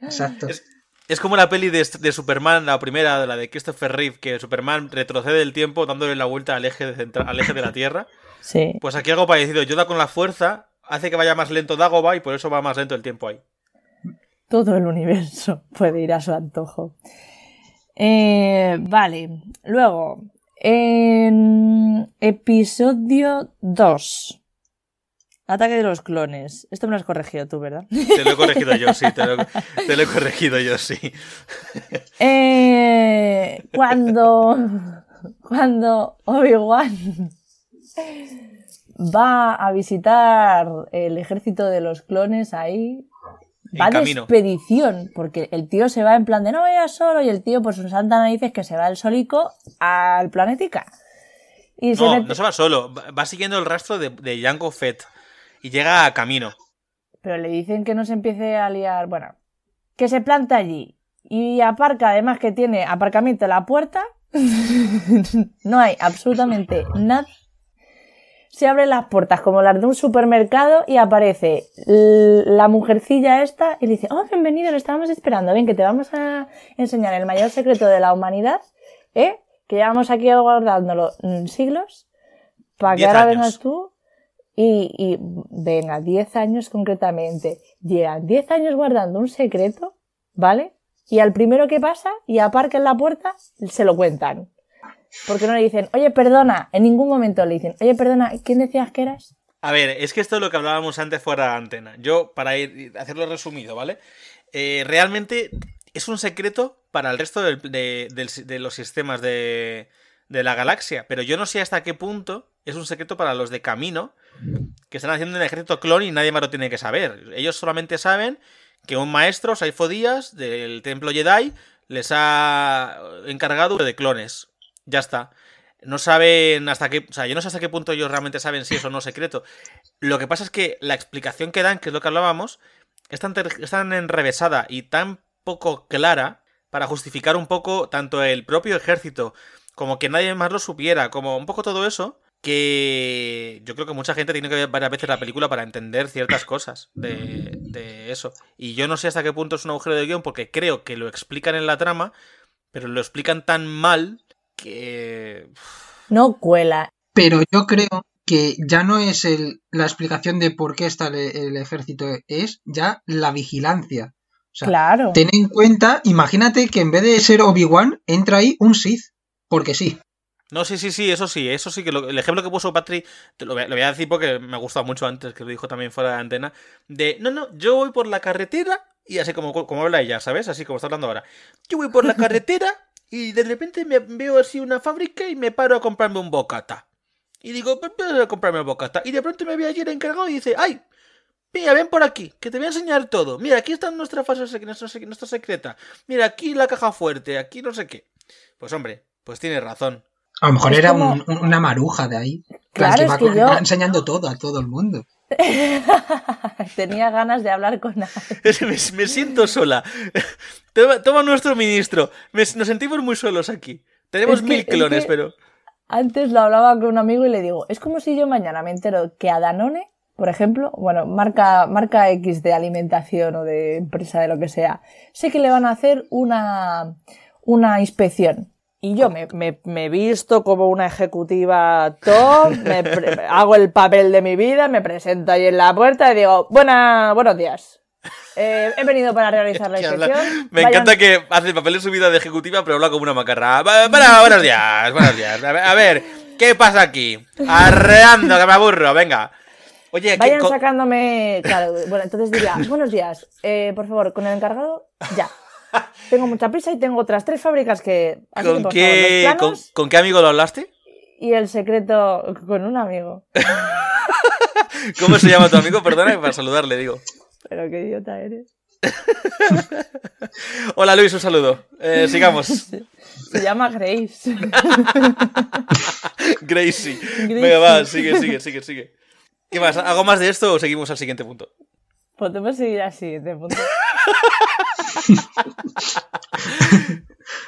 Exacto. Es- Es como la peli de, de Superman, la primera, la de Christopher Reeve, que Superman retrocede el tiempo dándole la vuelta al eje de, centra- al eje de la Tierra. Sí. Pues aquí algo parecido. Yoda con la fuerza hace que vaya más lento Dagobah y por eso va más lento el tiempo ahí. Todo el universo puede ir a su antojo. Eh, vale, luego, en episodio 2, Ataque de los clones. Esto me lo has corregido tú, ¿verdad? Te lo he corregido yo, sí. Te lo, te lo he corregido yo, sí. Eh, cuando, cuando Obi-Wan va a visitar el ejército de los clones ahí, va de camino. expedición, porque el tío se va en plan de no vayas solo y el tío por sus santas narices que se va el solico al planetica. Y se No, mete- no se va solo. Va siguiendo el rastro de, de Fett. Y llega a camino. Pero le dicen que no se empiece a liar, bueno, que se planta allí y aparca, además que tiene aparcamiento en la puerta, no hay absolutamente nada. Se abren las puertas como las de un supermercado y aparece la mujercilla esta y le dice, oh, bienvenido, lo estábamos esperando, ven que te vamos a enseñar el mayor secreto de la humanidad, ¿eh? Que llevamos aquí guardándolo mm, siglos, para que ahora vengas tú y, y venga, 10 años concretamente. Llevan 10 años guardando un secreto, ¿vale? Y al primero que pasa y aparca en la puerta, se lo cuentan. Porque no le dicen, oye, perdona, en ningún momento le dicen, oye, perdona, ¿quién decías que eras? A ver, es que esto es lo que hablábamos antes fuera de antena. Yo, para ir, hacerlo resumido, ¿vale? Eh, realmente es un secreto para el resto de, de los sistemas de, de la galaxia. Pero yo no sé hasta qué punto es un secreto para los de camino que están haciendo un ejército clon y nadie más lo tiene que saber. Ellos solamente saben que un maestro, Saifo Díaz, del templo Jedi, les ha encargado de clones. Ya está. No saben hasta qué. O sea, yo no sé hasta qué punto ellos realmente saben si es o no secreto. Lo que pasa es que la explicación que dan, que es lo que hablábamos, es tan, es tan enrevesada y tan poco clara para justificar un poco tanto el propio ejército como que nadie más lo supiera, como un poco todo eso, que yo creo que mucha gente tiene que ver varias veces la película para entender ciertas cosas de, de eso. Y yo no sé hasta qué punto es un agujero de guion porque creo que lo explican en la trama, pero lo explican tan mal que... No cuela. Pero yo creo que ya no es el, la explicación de por qué está el, el ejército, es ya la vigilancia. O sea, Claro. ten en cuenta, imagínate que en vez de ser Obi-Wan, entra ahí un Sith. Porque sí. No, sí, sí, sí, eso sí, eso sí, que lo- el ejemplo que puso Patri, te lo, voy a- lo voy a decir porque me ha gustado mucho antes, que lo dijo también fuera de antena, de, no, no, yo voy por la carretera, y así como, como habla ella, ¿sabes? Así como está hablando ahora. Yo voy por la carretera y de repente me veo así una fábrica y me paro a comprarme un bocata. Y digo, "Pues voy a comprarme un bocata. Y de pronto me ve ayer encargado y dice, ay, Mira, ven por aquí, que te voy a enseñar todo. Mira, aquí está nuestra fase nuestra, sec- nuestra secreta. Mira, aquí la caja fuerte, aquí no sé qué. Pues hombre, pues tienes razón. A lo mejor Es era como- un- un- una maruja de ahí. Claro, que es va, que con- yo- va enseñando todo a todo el mundo. Tenía ganas de hablar con alguien. Me, me siento sola. Toma, toma nuestro ministro. Me- nos sentimos muy solos aquí. Tenemos Es que- mil es clones, que- pero... Antes lo hablaba con un amigo y le digo, es como si yo mañana me entero que a Danone, por ejemplo, bueno, marca, marca X de alimentación o de empresa de lo que sea, sé que le van a hacer una, una inspección. Y yo me, me, me visto como una ejecutiva top, me pre- hago el papel de mi vida, me presento ahí en la puerta y digo, Buena, buenos días. Eh, he venido para realizar la inspección. Me Vayan- encanta que hace el papel de su vida de ejecutiva, pero habla como una macarra. Buenos días, buenos días. A ver, a ver, ¿qué ¿Qué pasa aquí? Arreando, que me aburro, venga. Oye, ¿qué Vayan sacándome. Claro, bueno, entonces diría, buenos días, eh, por favor, con el encargado, ya. Tengo mucha prisa y tengo otras tres fábricas que. Así que, ¿con, qué, con, qué amigo lo hablaste? y el secreto con un amigo. ¿Cómo se llama tu amigo? Perdona, para saludarle, digo. Pero qué idiota eres. Hola Luis, un saludo. Eh, sigamos. Se llama Grace. Gracie. Gracie. Venga, va, sigue, sigue, sigue, sigue. ¿Qué más? ¿Hago más de esto o seguimos al siguiente punto? Podemos seguir así, de punto.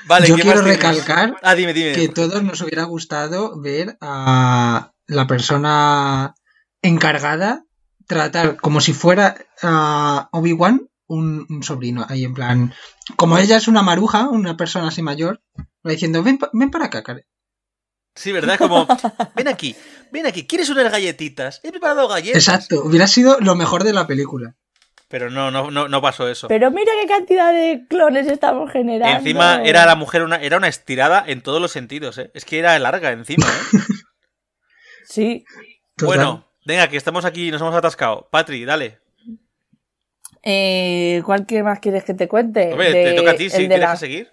Vale, Yo ¿qué quiero recalcar Ah, dime, dime. que todos nos hubiera gustado ver a la persona encargada tratar como si fuera a Obi-Wan un, un sobrino, ahí en plan, como ella es una maruja, una persona así mayor, va diciendo, ven, ven para acá, Karen. Sí, ¿verdad? Como, ven aquí, ven aquí, ¿quieres unas galletitas? He preparado galletas. Exacto, hubiera sido lo mejor de la película. Pero no, no, no, no pasó eso. Pero mira qué cantidad de clones estamos generando. Encima era la mujer una, era una estirada en todos los sentidos, ¿eh? Es que era larga encima, ¿eh? Sí. Total. Bueno, venga, que estamos aquí y nos hemos atascado. Patri, dale. Eh, ¿Cuál que más quieres que te cuente? Hombre, te toca a ti, si de quieres la- seguir.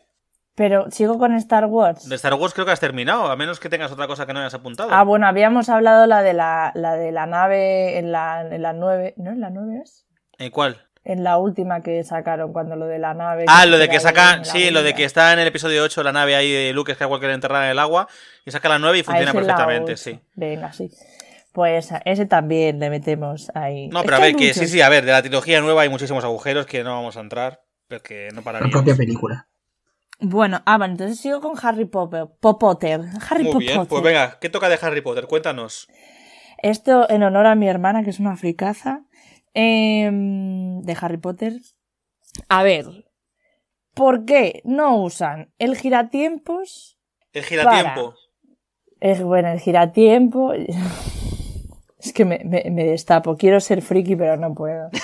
Pero sigo con Star Wars. De Star Wars creo que has terminado, a menos que tengas otra cosa que no hayas apuntado. Ah, bueno, habíamos hablado la de la, la de la nave en la, en la 9. ¿No? ¿En la 9 es? ¿En cuál? En la última que sacaron, cuando lo de la nave. Ah, lo de que ahí saca, en la sí, lo de que está en el episodio 8 la nave ahí de Luke Skywalker enterrada en el agua y saca la 9 y funciona la perfectamente, sí. Venga, sí. Pues a ese también le metemos ahí. No, Es pero a ver, que sí, muchos. sí, a ver, de la trilogía nueva hay muchísimos agujeros que no vamos a entrar, porque no La pararíamos. propia película. Bueno, ah, bueno, entonces sigo con Harry Potter. Potter. Harry Muy bien, pues venga, ¿qué toca de Harry Potter? Cuéntanos. Esto en honor a mi hermana, que es una fricaza, em, de Harry Potter. A ver, ¿por qué no usan el giratiempos? El giratiempo. Es bueno, el giratiempo. Es que me, me- me destapo. Quiero ser friki, pero no puedo.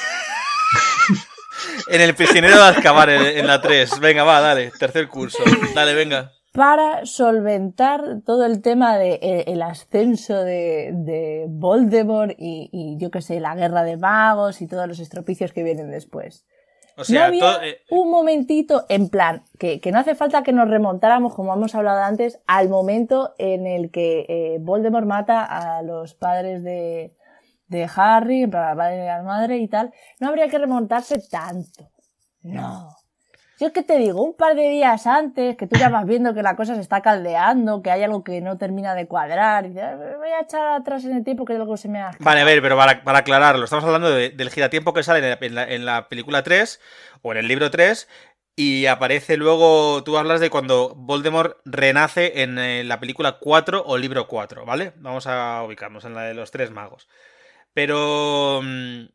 En el prisionero de Azkaban, en, en la 3. Venga, va, dale, tercer curso. Dale, venga. Para solventar todo el tema de eh, el ascenso de, de Voldemort y, y yo qué sé, la guerra de magos y todos los estropicios que vienen después. O no sea, había todo- eh, un momentito en plan, que, que no hace falta que nos remontáramos, como hemos hablado antes, al momento en el que eh, Voldemort mata a los padres de, de Harry, en plan, al padre y a la madre y tal. No habría que remontarse tanto. No. Yo es que te digo, un par de días antes, que tú ya vas viendo que la cosa se está caldeando, que hay algo que no termina de cuadrar, y dices, "Ah, voy a echar atrás en el tiempo que algo se me ha... Vale, a ver, pero para, para aclararlo, estamos hablando de- del giratiempo que sale en la, en la- en la película 3 o en el libro 3 y aparece luego, tú hablas de cuando Voldemort renace en eh, la película 4 o libro 4, ¿vale? Vamos a ubicarnos en la de los tres magos. Pero... mm,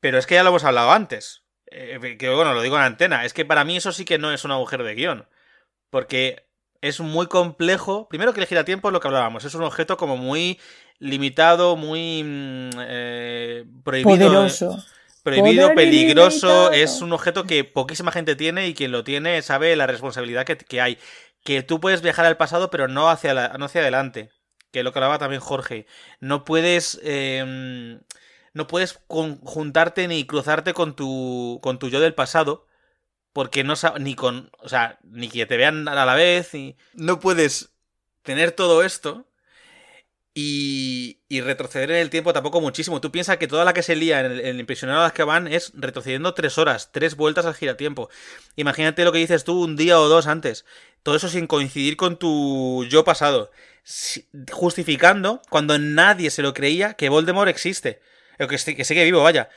Pero es que ya lo hemos hablado antes. Eh, que bueno, lo digo en antena. Es que para mí eso sí que no es un agujero de guion. Porque es muy complejo. Primero que el giratiempo es lo que hablábamos. Es un objeto como muy limitado, muy mm, eh, prohibido. Poderoso. Prohibido, Poder peligroso. Es un objeto que poquísima gente tiene y quien lo tiene sabe la responsabilidad que, que hay. Que tú puedes viajar al pasado, pero no hacia, la- no hacia adelante. Que lo que hablaba también Jorge. No puedes. eh, no puedes conjuntarte ni cruzarte con tu. con tu yo del pasado. Porque no sabes. Ni con. O sea, ni que te vean a la vez. Y no puedes tener todo esto. Y, y retroceder en el tiempo tampoco muchísimo. Tú piensas que toda la que se lía en el, en el prisionero de Azkaban es retrocediendo tres horas, tres vueltas al giratiempo. Imagínate lo que dices tú un día o dos antes. Todo eso sin coincidir con tu yo pasado. Justificando, cuando nadie se lo creía, que Voldemort existe. O que, que sigue vivo, vaya.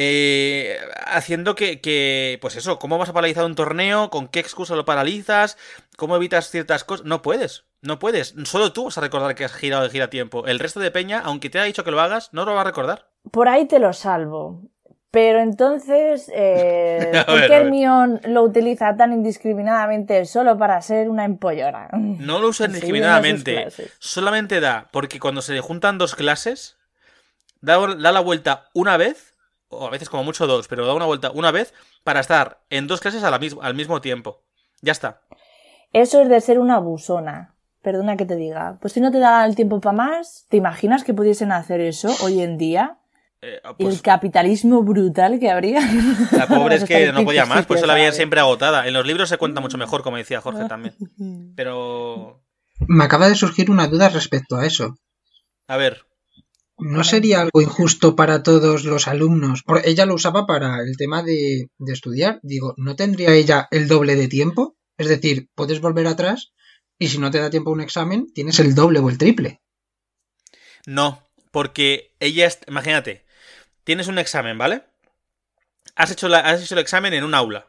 Eh, haciendo que, que, pues eso, ¿cómo vas a paralizar un torneo? ¿Con qué excusa lo paralizas? ¿Cómo evitas ciertas cosas? No puedes, no puedes. Solo tú vas a recordar que has girado el giratiempo. El resto de Peña, aunque te haya dicho que lo hagas, no lo va a recordar. Por ahí te lo salvo. Pero entonces, eh, ¿por qué. Hermione lo utiliza tan indiscriminadamente solo para ser una empollona? No lo usa indiscriminadamente. Solamente da, porque cuando se le juntan dos clases, da, da la vuelta una vez, o a veces como mucho dos, pero da una vuelta una vez para estar en dos clases a la mis- al mismo tiempo. Ya está. Eso es de ser una abusona. perdona que te diga, pues si no te da el tiempo para más, ¿te imaginas que pudiesen hacer eso hoy en día? Eh, el pues, capitalismo brutal que habría. la pobre es que no podía más, pues estadísticas, se la veía ¿sabes? siempre agotada. En los libros se cuenta mucho mejor, como decía Jorge también. Pero, Me acaba de surgir una duda respecto a eso. a ver, ¿No sería algo injusto para todos los alumnos? Porque ella lo usaba para el tema de, de estudiar. Digo, ¿no tendría ella el doble de tiempo? Es decir, puedes volver atrás y si no te da tiempo a un examen, tienes el doble o el triple. no, porque ella, es- imagínate, tienes un examen, ¿vale? Has hecho, la- has hecho el examen en un aula.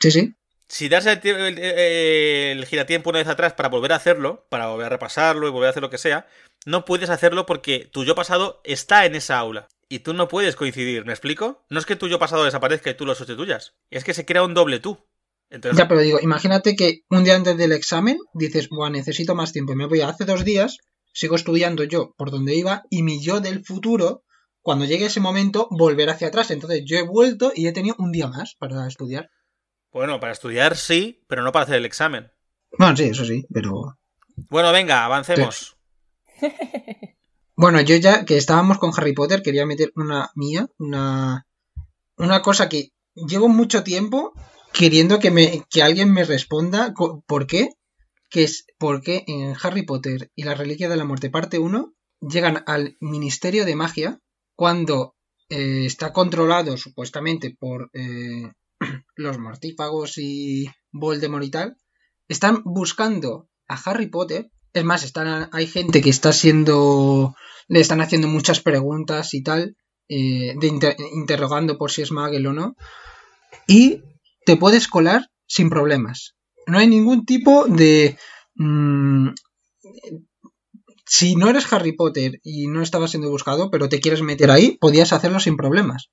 Sí, sí. Si das el, el- el giratiempo una vez atrás para volver a hacerlo, para volver a repasarlo y volver a hacer lo que sea, no puedes hacerlo porque tu yo pasado está en esa aula. Y tú no puedes coincidir, ¿me explico? No es que tu yo pasado desaparezca y tú lo sustituyas. Es que se crea un doble tú. Entonces, Ya, pero digo, imagínate que un día antes del examen dices, Buah, necesito más tiempo. Me voy a hace dos días, sigo estudiando yo por donde iba y mi yo del futuro, cuando llegue ese momento, volver hacia atrás. Entonces yo he vuelto y he tenido un día más para estudiar. bueno, para estudiar sí, pero no para hacer el examen. Bueno, sí, eso sí, pero... Bueno, venga, avancemos. Bueno, yo ya que estábamos con Harry Potter, quería meter una mía, una, una cosa que llevo mucho tiempo queriendo que, me, que alguien me responda por qué, que es por qué en Harry Potter y la Reliquia de la Muerte parte 1 llegan al Ministerio de Magia cuando eh, está controlado supuestamente por eh, los mortífagos y Voldemort y tal, están buscando a Harry Potter. Es más, están, hay gente que está siendo. Le están haciendo muchas preguntas y tal. eh, de inter- interrogando por si es Muggle o no. Y te puedes colar sin problemas. No hay ningún tipo de. mm, si no eres Harry Potter y no estabas siendo buscado, pero te quieres meter ahí, podías hacerlo sin problemas.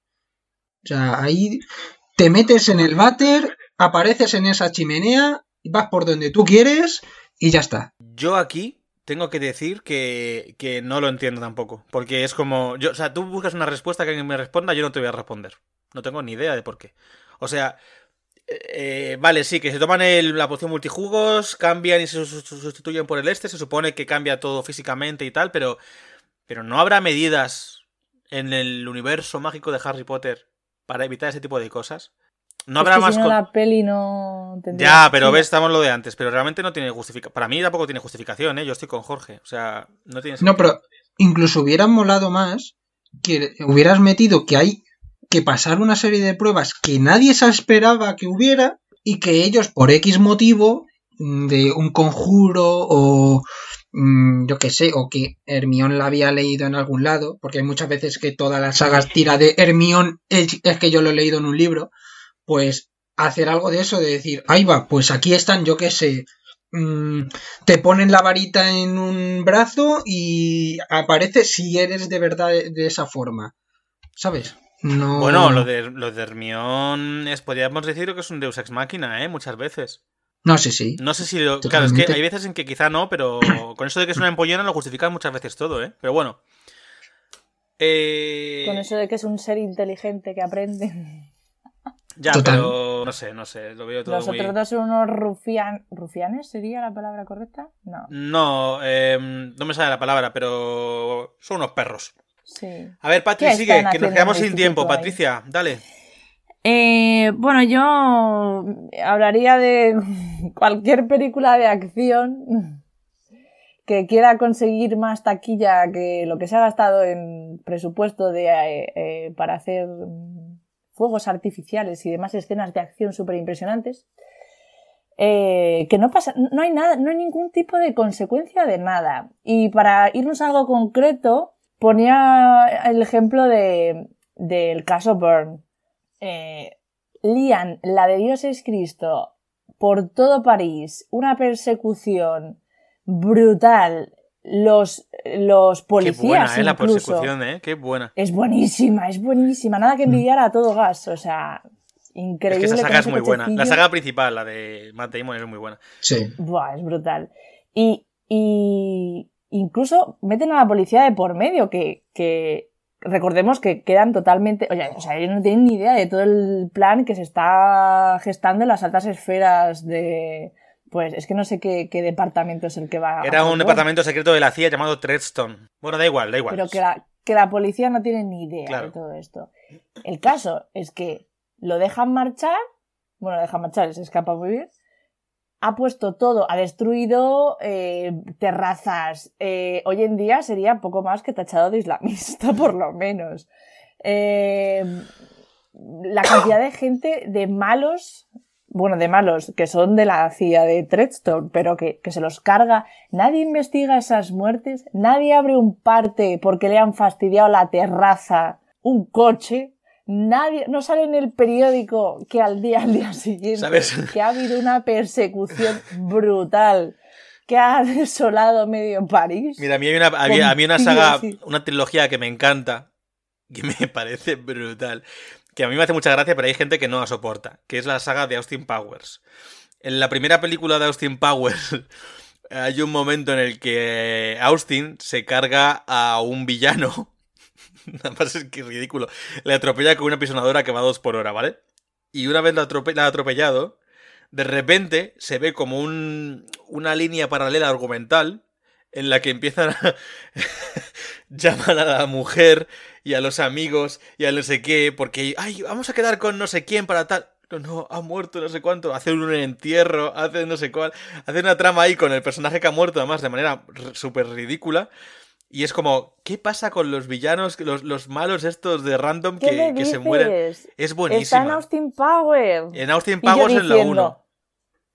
O sea, ahí te metes en el váter, apareces en esa chimenea, vas por donde tú quieres y ya está. Yo aquí tengo que decir que, que no lo entiendo tampoco. Porque es como. Yo, o sea, tú buscas una respuesta que alguien me responda, yo no te voy a responder. No tengo ni idea de por qué. O sea. eh, vale, sí, que se toman el- la poción multijugos, cambian y se su- su- sustituyen por el este, se supone que cambia todo físicamente y tal, pero, pero no habrá medidas en el universo mágico de Harry Potter para evitar ese tipo de cosas. No habrá Es que más... si no, co- la peli no tendría Ya, pero ves, estamos lo de antes, pero realmente no tiene justificación. Para mí tampoco tiene justificación, ¿eh? Yo estoy con Jorge, o sea, no tiene No, sentido. pero incluso hubieran molado más que hubieras metido que hay que pasar una serie de pruebas que nadie se esperaba que hubiera y que ellos por X motivo mm, de un conjuro o mm, yo qué sé, o que Hermión la había leído en algún lado, porque hay muchas veces que todas las sagas tira de Hermión es, es que yo lo he leído en un libro, pues hacer algo de eso, de decir, ahí va, pues aquí están, yo qué sé, mm, te ponen la varita en un brazo y aparece si eres de verdad de esa forma. ¿Sabes? No. Bueno, lo de, lo de Hermión es, podríamos decir que es un Deus Ex Máquina, ¿eh? Muchas veces. No sé, sí. No sé si lo... Claro, es que hay veces en que quizá no, pero con eso de que es una empollona lo justifican muchas veces todo, ¿eh? Pero bueno. Eh... Con eso de que es un ser inteligente que aprende. Ya, Total. pero no sé, no sé, lo veo todo Los muy... otros dos son unos rufian... ¿Rufianes sería la palabra correcta? No. No, eh, no me sale la palabra, pero son unos perros. Sí. A ver, Patri, ¿Qué sigue, que nos quedamos sin tiempo. ahí? Patricia, dale. Eh, bueno, yo hablaría de cualquier película de acción que quiera conseguir más taquilla que lo que se ha gastado en presupuesto de, eh, eh, para hacer fuegos artificiales y demás escenas de acción súper impresionantes. Eh, que no pasa, no hay nada, no hay ningún tipo de consecuencia de nada. Y para irnos a algo concreto, ponía el ejemplo de, del caso Burn. Eh, lían la de Dios es Cristo por todo París, una persecución brutal, los, los Qué policías buena, ¿eh? La incluso. persecución, ¿eh? Qué buena. Es buenísima, es buenísima, nada que envidiar a todo gas, o sea, Es increíble. que esa saga es muy buena. La saga principal, la de Matt Damon, es muy buena. Sí. Buah, es brutal. Y, y incluso meten a la policía de por medio, que, que recordemos que quedan totalmente, oye, o sea, ellos no tienen ni idea de todo el plan que se está gestando en las altas esferas de, Pues es que no sé qué, qué departamento es el que va. a Era un departamento secreto de la CIA llamado Treadstone. Bueno, da igual, da igual. Pero que la, que la policía no tiene ni idea Claro. de todo esto. El caso es que lo dejan marchar, bueno, lo dejan marchar, se escapa muy bien. Ha puesto todo, ha destruido eh, terrazas. Eh, hoy en día sería poco más que tachado de islamista, por lo menos. Eh, la cantidad de gente, de malos, bueno, de malos, que son de la CIA de Treadstone, pero que, que se los carga. Nadie investiga esas muertes, nadie abre un parte porque le han fastidiado la terraza, un coche. Nadie, no sale en el periódico que al día, al día siguiente, ¿Sabes? que ha habido una persecución brutal, que ha desolado medio París. Mira, a mí hay una, a mí una saga, una trilogía que me encanta, que me parece brutal, que a mí me hace mucha gracia, pero hay gente que no la soporta, que es la saga de Austin Powers. En la primera película de Austin Powers hay un momento en el que Austin se carga a un villano. Nada más es que ridículo. Le atropella con una pisonadora que va dos por hora, ¿vale? Y una vez la ha atropellado, de repente se ve como un- una línea paralela argumental en la que empiezan a llaman a la mujer y a los amigos y a no sé qué, porque ay, vamos a quedar con no sé quién para tal. No, no, ha muerto no sé cuánto, hacen un entierro, hacen no sé cuál, hacen una trama ahí con el personaje que ha muerto, además de manera súper ridícula. Y es como, ¿qué pasa con los villanos, los, los malos estos de random ¿Qué que, se mueren? Es Está en. Austin Powers. En Austin Powers en la diciendo- 1.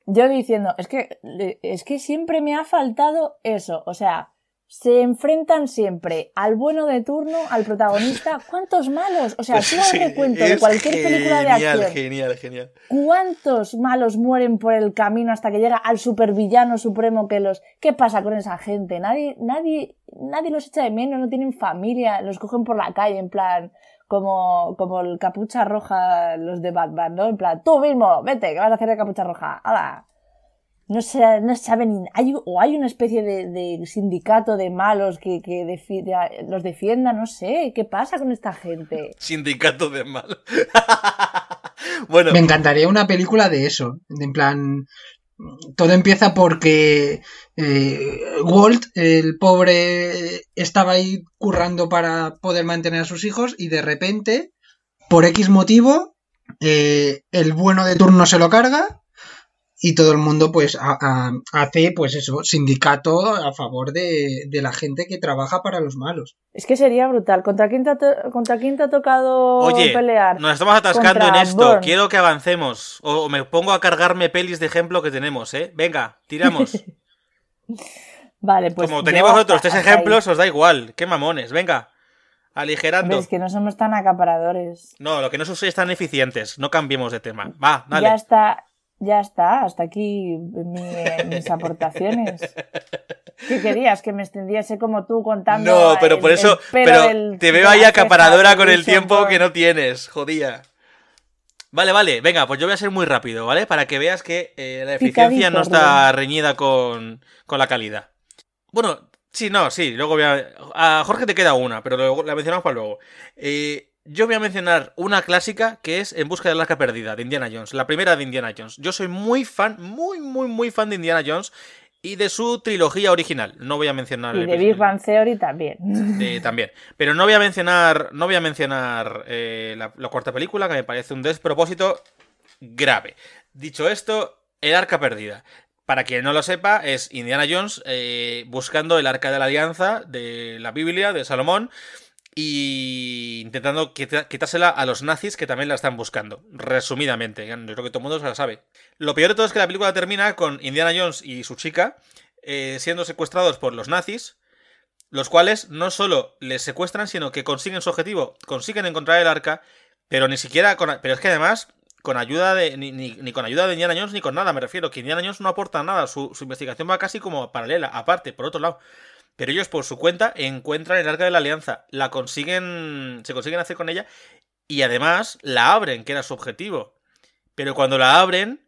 Yo diciendo, es que, es que siempre me ha faltado eso. O sea, se enfrentan siempre al bueno de turno, al protagonista. ¿Cuántos malos? O sea, tú sí, recuento de cualquier película de genial, acción. Genial, genial. ¿Cuántos malos mueren por el camino hasta que llega al supervillano supremo que los... ¿Qué pasa con esa gente? Nadie, nadie, nadie los echa de menos, no tienen familia, los cogen por la calle en plan... Como, como el capucha roja, los de Batman, ¿no? En plan, tú mismo, vete, que vas a hacer de capucha roja. ¡Hala! No, se, no saben, hay, o hay una especie de, de sindicato de malos que, que defi- de- los defienda, no sé, ¿qué pasa con esta gente? Sindicato de mal. bueno, Me encantaría una película de eso. En plan, todo empieza porque eh, Walt, el pobre, estaba ahí currando para poder mantener a sus hijos y de repente, por X motivo, eh, el bueno de turno se lo carga y todo el mundo pues a- a- hace pues eso, sindicato a favor de, de la gente que trabaja para los malos. Es que sería brutal. ¿Contra quién te ha, to- contra quién te ha tocado Oye, pelear? nos estamos atascando Contra en esto. Quiero que avancemos. O, o me pongo a cargarme pelis de ejemplo que tenemos, ¿eh? Venga, tiramos. Vale, pues. Como vosotros hasta- tres ejemplos, os da igual. Qué mamones. Venga, aligerando. Ves que no somos tan acaparadores. No, lo que no sois tan eficientes. No cambiemos de tema. Va, dale. Ya está, ya está. Hasta aquí mi- mis aportaciones. ¿Qué querías? Que me extendiese como tú contando. No, pero el- por eso. Pero del- te veo ahí acaparadora con el tiempo que no tienes. Jodía. Vale, vale, venga, pues yo voy a ser muy rápido, ¿vale? Para que veas que eh, la eficiencia no está reñida con, con la calidad. Bueno, sí, no, sí, luego voy a... A Jorge te queda una, pero luego, la mencionamos para luego. Eh, yo voy a mencionar una clásica que es En busca del arca perdida, de Indiana Jones, la primera de Indiana Jones. Yo soy muy fan, muy, muy, muy fan de Indiana Jones y de su trilogía original. No voy a mencionar... Y el de Big Bang Theory también. eh, también. Pero no voy a mencionar. No voy a mencionar eh, la, la cuarta película, que me parece un despropósito grave. Dicho esto, el arca perdida. Para quien no lo sepa, es Indiana Jones eh, buscando el arca de la alianza de la Biblia de Salomón y intentando quitársela a los nazis que también la están buscando. Resumidamente, yo creo que todo el mundo se lo sabe. Lo peor de todo es que la película termina con Indiana Jones y su chica eh, siendo secuestrados por los nazis los cuales no solo les secuestran, sino que consiguen su objetivo, consiguen encontrar el arca, pero ni siquiera con, pero es que además con ayuda de ni, ni- con ayuda de Indiana Jones ni con nada, me refiero que Indiana Jones no aporta nada, su investigación va casi como paralela, aparte, por otro lado. Pero ellos por su cuenta encuentran el arca de la alianza, la consiguen, se consiguen hacer con ella y además la abren, que era su objetivo. Pero cuando la abren,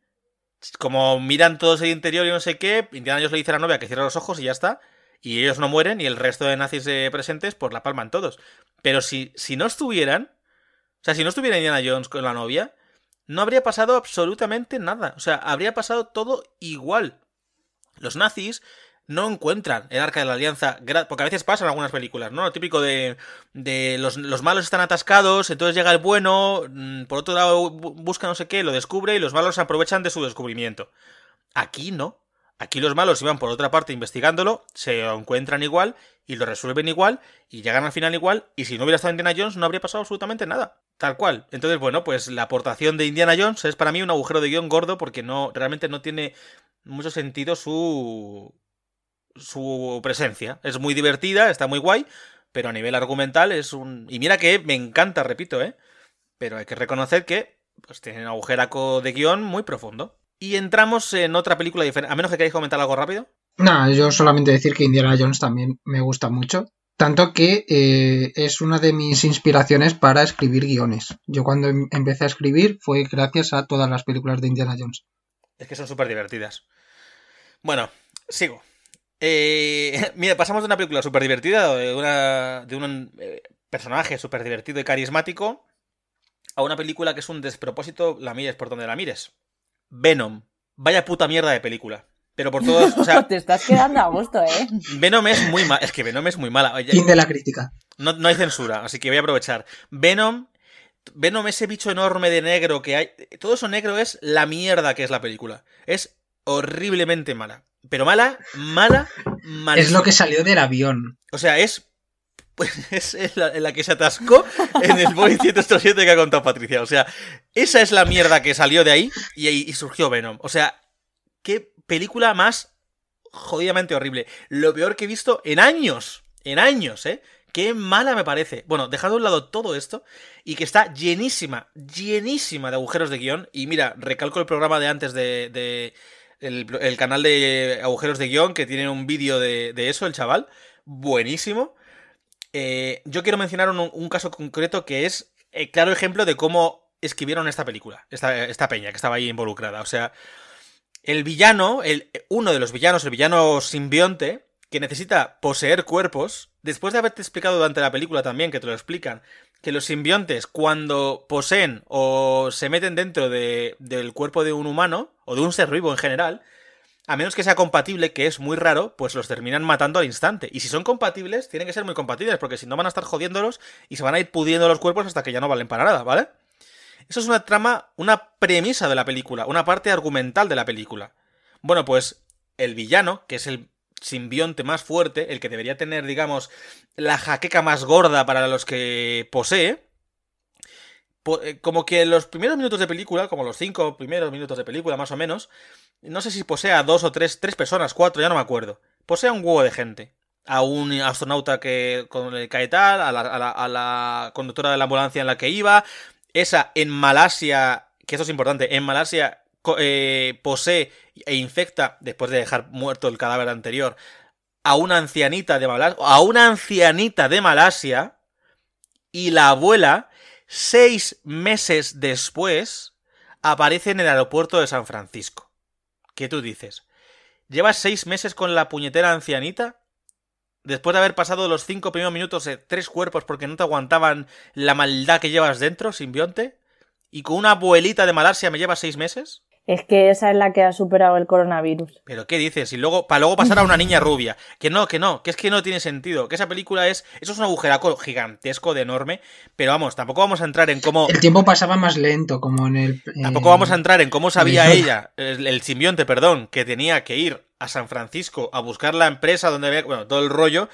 como miran todos el interior y no sé qué, Indiana Jones le dice a la novia que cierre los ojos y ya está. Y ellos no mueren y el resto de nazis presentes pues la palman todos. Pero si, si no estuvieran, o sea, si no estuviera Indiana Jones con la novia, no habría pasado absolutamente nada. O sea, habría pasado todo igual. Los nazis no encuentran el arca de la alianza, porque a veces pasa en algunas películas, ¿no? Lo típico de, de los, los malos están atascados, entonces llega el bueno, mm, por otro lado bu- busca no sé qué, lo descubre y los malos se aprovechan de su descubrimiento. Aquí no. Aquí los malos iban por otra parte investigándolo, se lo encuentran igual y lo resuelven igual y llegan al final igual y si no hubiera estado Indiana Jones no habría pasado absolutamente nada. Tal cual. Entonces, bueno, pues la aportación de Indiana Jones es para mí un agujero de guion gordo porque no realmente no tiene mucho sentido su su presencia. Es muy divertida, está muy guay, pero a nivel argumental es un y mira que me encanta, repito, ¿eh? Pero hay que reconocer que pues tiene un agujeraco de guion muy profundo. Y entramos en otra película diferente. A menos que queráis comentar algo rápido. Nada, yo solamente decir que Indiana Jones también me gusta mucho. Tanto que eh, es una de mis inspiraciones para escribir guiones. Yo cuando em- empecé a escribir fue gracias a todas las películas de Indiana Jones. Es que son súper divertidas. Bueno, sigo. Eh, mira, pasamos de una película súper divertida, de, una, de un eh, personaje súper divertido y carismático, a una película que es un despropósito, la mires por donde la mires. Venom. Vaya puta mierda de película. Pero por todos, o sea, Te estás quedando a gusto, ¿eh? Venom es muy mala. Es que Venom es muy mala. Oye, Fin de la crítica. no, no hay censura, así que voy a aprovechar. Venom. Venom, ese bicho enorme de negro que hay. Todo eso negro es la mierda que es la película. Es horriblemente mala. Pero mala, mala, mala. Es lo que salió del avión. O sea, es. Pues es la, la que se atascó en el Boeing 787 que ha contado Patricia. O sea, esa es la mierda que salió de ahí y, y surgió Venom. O sea, qué película más jodidamente horrible. Lo peor que he visto en años. En años, ¿eh? Qué mala me parece. Bueno, dejando a un lado todo esto y que está llenísima, llenísima de agujeros de guion. Y mira, recalco el programa de antes de. de- el, canal de agujeros de guion que tiene un vídeo de, eso, el chaval. Buenísimo. Eh, yo quiero mencionar un, un caso concreto que es eh, claro ejemplo de cómo escribieron esta película, esta, esta peña que estaba ahí involucrada. O sea, el villano, el, uno de los villanos, el villano simbionte, que necesita poseer cuerpos, después de haberte explicado durante la película también, que te lo explican, que los simbiontes cuando poseen o se meten dentro de- del cuerpo de un humano, o de un ser vivo en general, a menos que sea compatible, que es muy raro, pues los terminan matando al instante. Y si son compatibles, tienen que ser muy compatibles, porque si no van a estar jodiéndolos y se van a ir pudiendo los cuerpos hasta que ya no valen para nada, ¿vale? Eso es una trama, una premisa de la película, una parte argumental de la película. Bueno, pues el villano, que es el simbionte más fuerte, el que debería tener, digamos, la jaqueca más gorda para los que posee, po- como que los primeros minutos de película, como los cinco primeros minutos de película más o menos, no sé si posee a dos o tres, tres personas, cuatro, ya no me acuerdo. Posee a un huevo de gente. A un astronauta que con el cae tal, a la, a la- conductora de la ambulancia en la que iba. Esa en Malasia, que eso es importante, en Malasia eh, posee e infecta, después de dejar muerto el cadáver anterior, a una ancianita de Malasia, a una ancianita de Malasia, y la abuela, seis meses después, aparece en el aeropuerto de San Francisco. ¿Qué tú dices? ¿Llevas seis meses con la puñetera ancianita? Después de haber pasado los cinco primeros minutos de tres cuerpos porque no te aguantaban la maldad que llevas dentro, simbionte. ¿Y con una abuelita de Malasia me llevas seis meses? Es que esa es la que ha superado el coronavirus. ¿Pero qué dices? Y luego, para luego pasar a una niña rubia. Que no, que no, que es que no tiene sentido. Que esa película es. Eso es un agujeraco gigantesco de enorme. Pero vamos, tampoco vamos a entrar en cómo. El tiempo pasaba más lento, como en el. Tampoco vamos a entrar en cómo sabía ella, el, el simbionte, perdón, que tenía que ir a San Francisco a buscar la empresa donde había. Bueno, todo el rollo.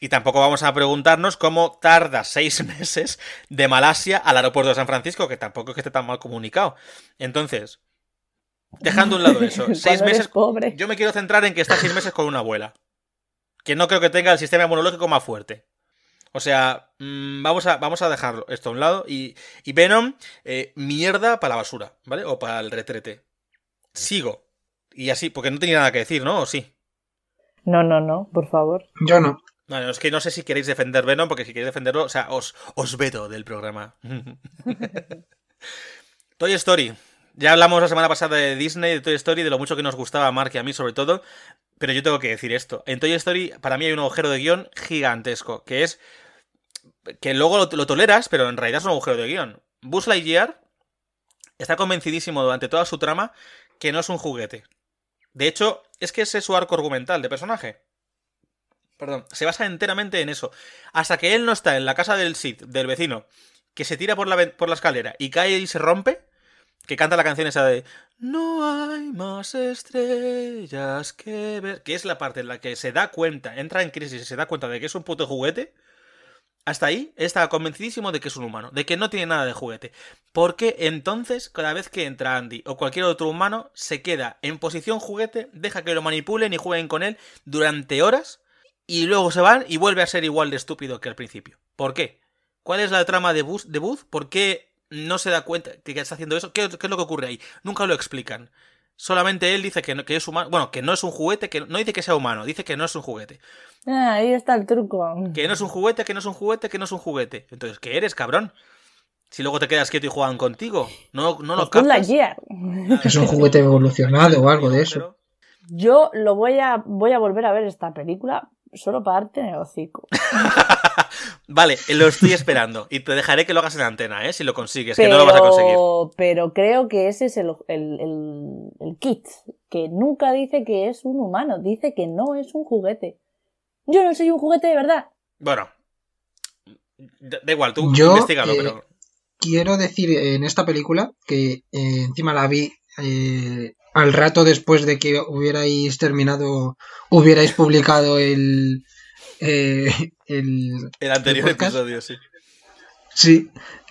Y tampoco vamos a preguntarnos cómo tarda seis meses de Malasia al aeropuerto de San Francisco, que tampoco es que esté tan mal comunicado. Entonces, dejando a un lado eso, seis meses. pobre. Yo me quiero centrar en que está seis meses con una abuela. Que no creo que tenga el sistema inmunológico más fuerte. O sea, mm, vamos, a, vamos a dejarlo esto a un lado. Y, y Venom, eh, mierda para la basura, ¿vale? O para el retrete. Sigo. Y así, porque no tenía nada que decir, ¿no? ¿O sí? No, no, no, por favor. Yo no. No, no, es que no sé si queréis defender Venom, porque si queréis defenderlo, o sea, os, os veto del programa. Toy Story. Ya hablamos la semana pasada de Disney, de Toy Story, de lo mucho que nos gustaba a Mark y a mí sobre todo, pero yo tengo que decir esto. En Toy Story, para mí hay un agujero de guion gigantesco, que es que luego lo, toleras, pero en realidad es un agujero de guion. Buzz Lightyear está convencidísimo durante toda su trama que no es un juguete. De hecho, es que ese es su arco argumental de personaje. Perdón, se basa enteramente en eso. Hasta que él no está en la casa del Sid, del vecino, que se tira por la, por la escalera y cae y se rompe, que canta la canción esa de No hay más estrellas que ver, que es la parte en la que se da cuenta, entra en crisis y se da cuenta de que es un puto juguete. Hasta ahí está convencidísimo de que es un humano, de que no tiene nada de juguete. Porque entonces, cada vez que entra Andy o cualquier otro humano, se queda en posición juguete, deja que lo manipulen y jueguen con él durante horas, y luego se van y vuelve a ser igual de estúpido que al principio. ¿Por qué? ¿Cuál es la trama de Booth? De Booth? ¿Por qué no se da cuenta que está haciendo eso? ¿Qué, qué es lo que ocurre ahí? Nunca lo explican. Solamente él dice que no, que es humano. Bueno, que no es un juguete, que no dice que sea humano, dice que no es un juguete. Ah, ahí está el truco. Que no es un juguete, que no es un juguete, que no es un juguete. Entonces, ¿qué eres, cabrón? Si luego te quedas quieto y juegan contigo. No, no lo Pues captas. Es un juguete evolucionado o algo de eso. Yo lo voy a, voy a volver a ver esta película solo para darte en el hocico. Vale, lo estoy esperando. Y te dejaré que lo hagas en antena, ¿eh? Si lo consigues, que no lo vas a conseguir. Pero, pero creo que ese es el, el, el- el kit, que nunca dice que es un humano, dice que no es un juguete. Yo no soy un juguete de verdad. Bueno. Da, da igual, tú Yo, investigalo, eh, pero. Quiero decir en esta película que eh, encima la vi eh, al rato después de que hubierais terminado, hubierais publicado el, eh, el El anterior el episodio, sí. Sí,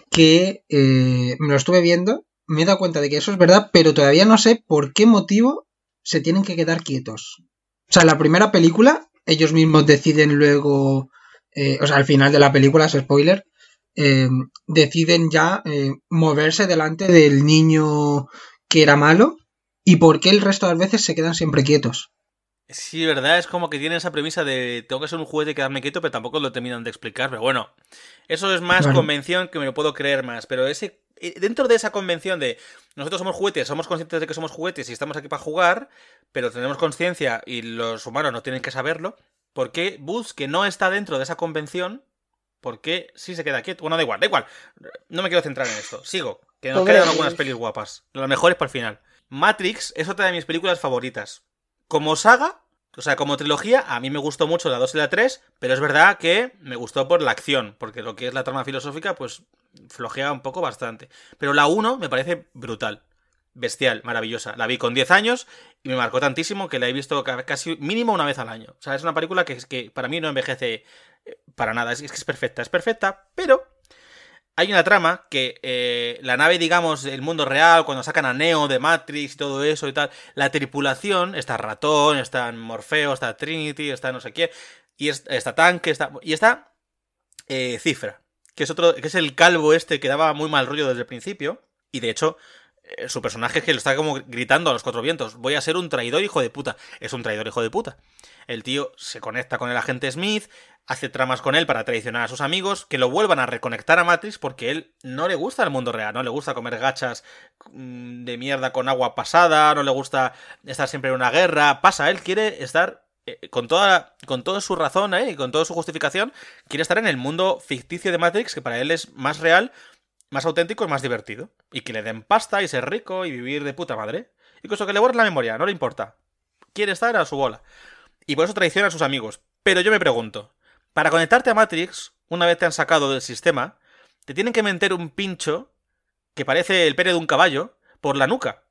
que eh, me lo estuve viendo, me he dado cuenta de que eso es verdad, pero todavía no sé por qué motivo se tienen que quedar quietos. O sea, la primera película, ellos mismos deciden luego, eh, o sea, al final de la película, es spoiler, eh, deciden ya eh, moverse delante del niño que era malo y por qué el resto de las veces se quedan siempre quietos. Sí, verdad, es como que tienen esa premisa de tengo que ser un juguete y quedarme quieto, pero tampoco lo terminan de explicar. Pero bueno, eso es más Claro. convención que me lo puedo creer más. Pero ese eh, dentro de esa convención de nosotros somos juguetes, somos conscientes de que somos juguetes y estamos aquí para jugar, pero tenemos conciencia y los humanos no tienen que saberlo, ¿por qué Buzz, que no está dentro de esa convención, por qué sí se queda quieto? Bueno, da igual, da igual. No me quiero centrar en esto. Sigo, que nos quedan algunas pelis guapas. Las mejores para el final. Matrix es otra de mis películas favoritas. Como saga, o sea, como trilogía, a mí me gustó mucho la 2 y la 3, pero es verdad que me gustó por la acción, porque lo que es la trama filosófica, pues flojea un poco bastante. Pero la 1 me parece brutal, bestial, maravillosa. La vi con 10 años y me marcó tantísimo que la he visto ca- casi mínimo una vez al año. O sea, es una película que, que para mí no envejece eh, para nada, es que es perfecta, es perfecta, pero hay una trama que eh, la nave, digamos, el mundo real, cuando sacan a Neo de Matrix y todo eso y tal, la tripulación, está Ratón, está Morfeo, está Trinity, está no sé qué, y es- está Tanque, está, y está eh, Cifra, que es otro, que es el calvo este que daba muy mal rollo desde el principio, y de hecho, eh, su personaje es que lo está como gritando a los cuatro vientos, voy a ser un traidor hijo de puta, es un traidor hijo de puta. El tío se conecta con el agente Smith, hace tramas con él para traicionar a sus amigos, que lo vuelvan a reconectar a Matrix porque él no le gusta el mundo real, no le gusta comer gachas mm, de mierda con agua pasada, no le gusta estar siempre en una guerra, pasa, él quiere estar eh, con toda con su razón y con toda su justificación, quiere estar en el mundo ficticio de Matrix que para él es más real, más auténtico y más divertido, y que le den pasta y ser rico y vivir de puta madre, eso que le borren la memoria, no le importa. Quiere estar a su bola. Y por eso traiciona a sus amigos. Pero yo me pregunto, para conectarte a Matrix, una vez te han sacado del sistema, te tienen que meter un pincho que parece el pene de un caballo por la nuca.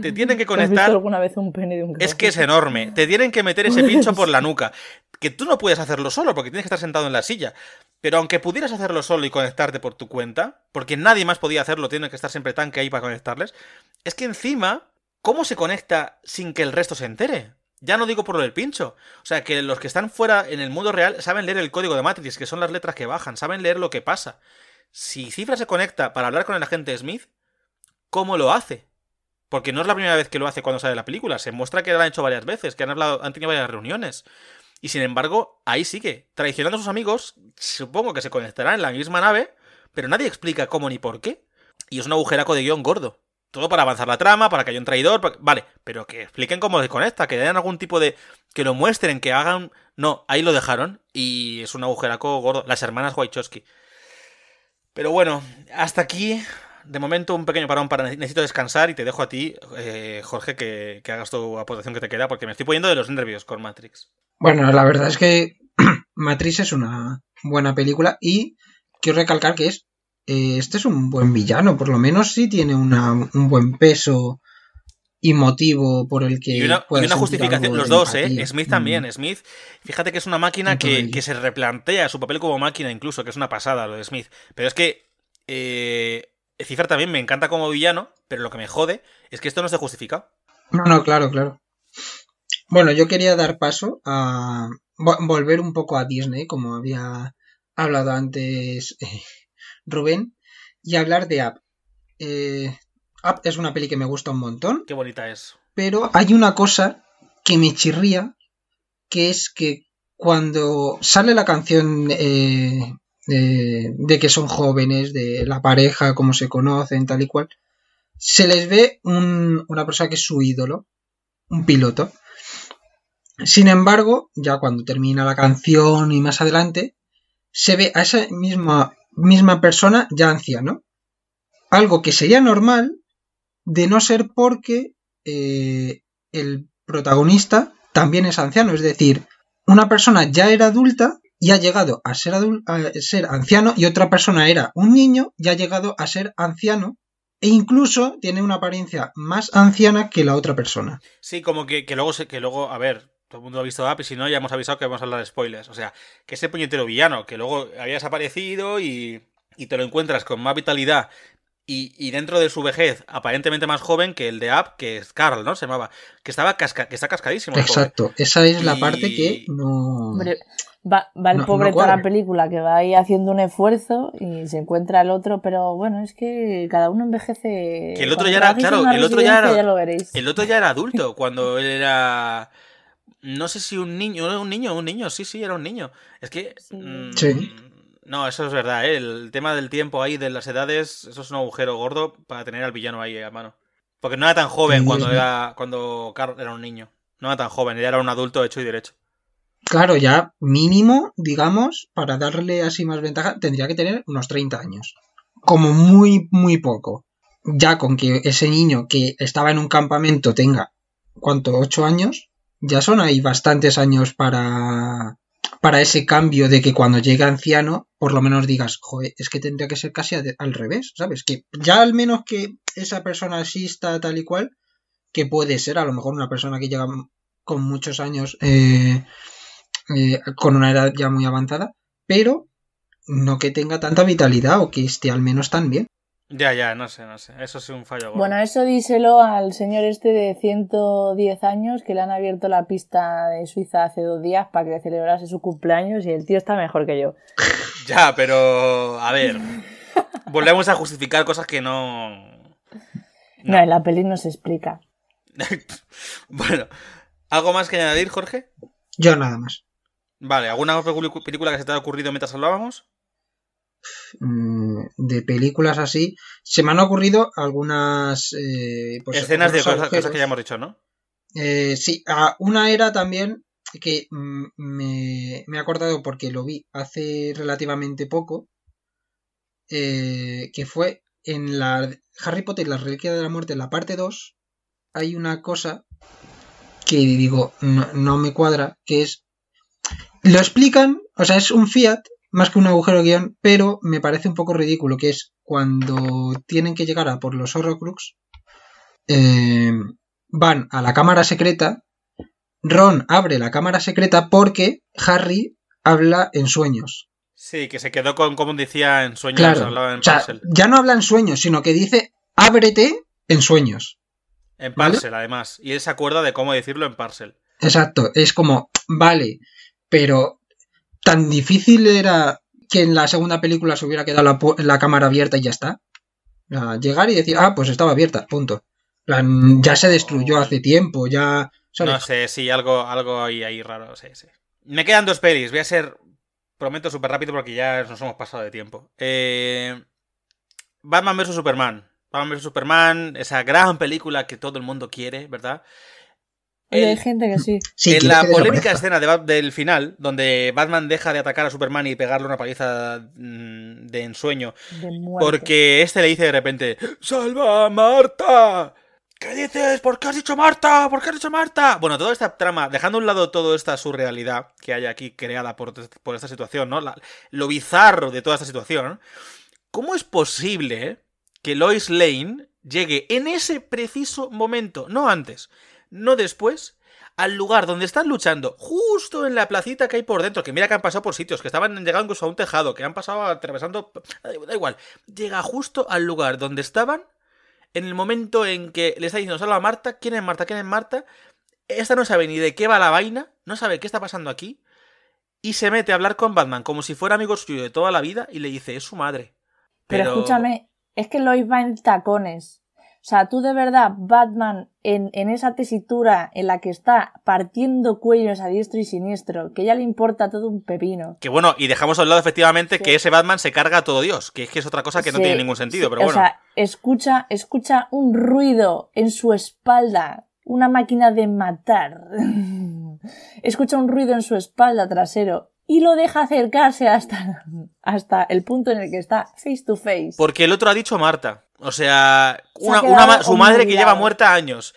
Te tienen que ¿Has visto conectar. alguna vez un pene de un Es que es enorme. Te tienen que meter ese pincho por la nuca. Que tú no puedes hacerlo solo porque tienes que estar sentado en la silla. Pero aunque pudieras hacerlo solo y conectarte por tu cuenta, porque nadie más podía hacerlo, tiene que estar siempre tanque ahí para conectarles, es que encima, ¿cómo se conecta sin que el resto se entere? Ya no digo por lo del pincho. O sea, que los que están fuera en el mundo real saben leer el código de Matrix, que son las letras que bajan, saben leer lo que pasa. Si Cifra se conecta para hablar con el agente Smith, ¿cómo lo hace? Porque no es la primera vez que lo hace cuando sale la película. Se muestra que lo han hecho varias veces, que han hablado, han tenido varias reuniones. Y sin embargo, ahí sigue, traicionando a sus amigos. Supongo que se conectarán en la misma nave, pero nadie explica cómo ni por qué. Y es un agujeraco de guion gordo. Todo para avanzar la trama, para que haya un traidor. para- Vale, pero que expliquen cómo se conecta, que den algún tipo de. que lo muestren, que hagan. No, ahí lo dejaron. Y es un agujeraco gordo. Las hermanas Wachowski. Pero bueno, hasta aquí de momento un pequeño parón para necesito descansar y te dejo a ti, eh, Jorge, que, que hagas tu aportación que te queda, porque me estoy poniendo de los nervios con Matrix. Bueno, la verdad es que Matrix es una buena película y quiero recalcar que es eh, este es un buen villano, por lo menos sí tiene una- un buen peso y motivo por el que Y una, y una justificación, los dos, ¿eh? Smith Mm. también. Smith, fíjate que es una máquina que, que se replantea su papel como máquina incluso, que es una pasada lo de Smith. Pero es que eh, Cipher también me encanta como villano, pero lo que me jode es que esto no se justifica. No, no, claro, claro. Bueno, yo quería dar paso a vo- volver un poco a Disney, como había hablado antes eh, Rubén, y hablar de Up. Eh, Up es una peli que me gusta un montón, Qué bonita es. pero hay una cosa que me chirría, que es que cuando sale la canción eh, de, de que son jóvenes, de la pareja, cómo se conocen, tal y cual, se les ve un- una persona que es su ídolo, un piloto. Sin embargo, ya cuando termina la canción y más adelante, se ve a esa misma, misma persona ya anciano. Algo que sería normal de no ser porque eh, el protagonista también es anciano. Es decir, una persona ya era adulta y ha llegado a ser, a ser anciano y otra persona era un niño y ha llegado a ser anciano e incluso tiene una apariencia más anciana que la otra persona. Sí, como que, que luego, se, que luego, a ver, todo el mundo ha visto Up y si no, ya hemos avisado que vamos a hablar de spoilers. O sea, que ese puñetero villano, que luego había desaparecido y, y te lo encuentras con más vitalidad y, y dentro de su vejez, aparentemente más joven que el de Up, que es Carl, ¿no? Se llamaba. Que estaba casca, que está cascadísimo. el pobre. Exacto, esa es la Y- parte que no... Hombre, va, va el No- no pobre toda la película que va ahí haciendo un esfuerzo y se encuentra el otro, pero bueno, es que cada uno envejece. Que el otro Cuando ya era- claro, el otro ya era- lo veréis. El otro ya era adulto cuando él era. No sé si un niño. ¿era Un niño, un niño, sí, sí, era un niño. Es que. Sí. mm, Sí. No, eso es verdad, ¿eh? El tema del tiempo ahí, de las edades, eso es un agujero gordo para tener al villano ahí a mano. Porque no era tan joven Sí, cuando era. cuando Carl era un niño. No era tan joven, ya era un adulto hecho y derecho. Claro, ya mínimo, digamos, para darle así más ventaja, tendría que tener unos 30 años. Como muy, muy poco. Ya con que ese niño que estaba en un campamento tenga, ¿cuánto? ¿8 años? Ya son ahí bastantes años para, para ese cambio de que cuando llegue anciano, por lo menos digas, joder, es que tendría que ser casi al revés, ¿sabes? Que ya al menos que esa persona exista tal y cual, que puede ser a lo mejor una persona que llega con muchos años eh, eh, con una edad ya muy avanzada, pero no que tenga tanta vitalidad o que esté al menos tan bien. Ya, ya, no sé, no sé. Eso es un fallo gordo. Bueno, eso díselo al señor este de 110 años que le han abierto la pista de Suiza hace dos días para que celebrase su cumpleaños y el tío está mejor que yo. Ya, pero. A ver. Volvemos a justificar cosas que no. No, en la peli no se explica. bueno, ¿algo más que añadir, Jorge? Yo nada más. Vale, ¿alguna película que se te ha ocurrido mientras hablábamos? Mm, De películas así, se me han ocurrido algunas eh, pues, Escenas de cosas, que ya hemos dicho, ¿no? Eh, sí, ah, una era también que mm, me, me he acordado porque lo vi hace relativamente poco, eh, que fue en la Harry Potter y la Reliquia de la Muerte, en la parte 2, hay una cosa que digo, no, no me cuadra, que es, lo explican, o sea, es un Fiat más que un agujero guion, pero me parece un poco ridículo, que es cuando tienen que llegar a por los Horrocrux, eh, van a la cámara secreta, Ron abre la cámara secreta porque Harry habla en sueños. Sí, que se quedó con, como decía, en sueños, Claro, hablaba en o sea, parcel. ya no habla en sueños, sino que dice ábrete en sueños. En ¿vale? parcel, además. Y él se acuerda de cómo decirlo en parcel. Exacto, es como, vale, pero tan difícil era que en la segunda película se hubiera quedado la, cámara abierta y ya está. A llegar y decir, ah, pues estaba abierta, punto. Ya se destruyó hace tiempo, ya... No sé, sí, algo, algo ahí, ahí raro, sí, sí. Me quedan dos pelis, voy a ser, prometo, súper rápido porque ya nos hemos pasado de tiempo. Eh, Batman vs. Superman. Batman vs. Superman, esa gran película que todo el mundo quiere, ¿verdad? Hay gente que sí. Sí, en la polémica escena de del final, donde Batman deja de atacar a Superman y pegarle una paliza mm, de ensueño, De porque este le dice de repente: ¡Salva a Marta! ¿Qué dices? ¿Por qué has dicho Marta? ¿Por qué has dicho Marta? Bueno, toda esta trama, dejando a un lado toda esta surrealidad que hay aquí creada por, por esta situación, ¿no? La- lo bizarro de toda esta situación, ¿cómo es posible que Lois Lane llegue en ese preciso momento, no antes, no después, al lugar donde están luchando, justo en la placita que hay por dentro, que mira que han pasado por sitios, que estaban llegando incluso a un tejado, que han pasado atravesando... Da igual, llega justo al lugar donde estaban en el momento en que le está diciendo solo a Marta, ¿quién es Marta? ¿quién es Marta? Esta no sabe ni de qué va la vaina, no sabe qué está pasando aquí, y se mete a hablar con Batman como si fuera amigo suyo de toda la vida y le dice, es su madre. Pero, escúchame, es que Lois va en tacones. O sea, tú de verdad, Batman, en, en esa tesitura en la que está partiendo cuellos a diestro y siniestro, que ya le importa todo un pepino. Que bueno, y dejamos a un lado efectivamente Sí. que ese Batman se carga a todo Dios, que es que es otra cosa que no tiene ningún sentido, sí, pero O bueno. sea, escucha, escucha un ruido en su espalda, una máquina de matar. escucha un ruido en su espalda trasero y lo deja acercarse hasta, hasta el punto en el que está face to face. Porque el otro ha dicho Marta. O sea, una, su madre que lleva muerta años.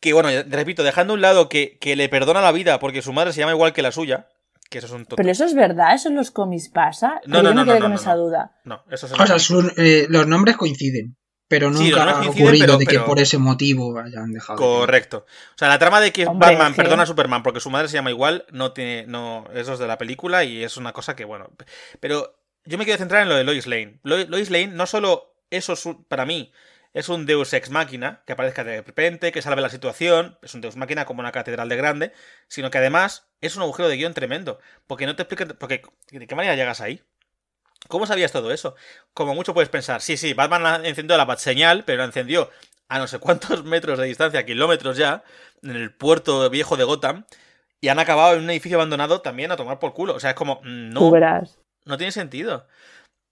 Que bueno, repito, dejando a un lado que, que le perdona la vida porque su madre se llama igual que la suya. Que eso es un. Pero eso es verdad, eso en los cómics pasa. No, no, yo no, me quedé no, con no, esa no. duda. No, eso es O sea, su- eh, los nombres coinciden, pero Sí, nunca nombres ha ocurrido pero- de que pero- por ese motivo hayan dejado. de- Correcto. O sea, la trama de que Hombre, Batman perdona a Superman porque su madre se llama igual, no tiene. No, eso es de la película y es una cosa que, bueno. Pero yo me quiero centrar en lo de Lois Lane. Lo- Lois Lane, no solo eso es un- para mí. Es un Deus Ex Máquina, que aparezca de repente, que salve la situación, es un Deus Máquina como una catedral de grande, sino que además es un agujero de guion tremendo, porque no te explican, porque ¿de qué manera llegas ahí? ¿Cómo sabías todo eso? Como mucho puedes pensar, sí, sí, Batman encendió la bat señal, pero la encendió a no sé cuántos metros de distancia, kilómetros ya, en el puerto viejo de Gotham, y han acabado en un edificio abandonado también a tomar por culo. O sea, es como, mm, no, no tiene sentido.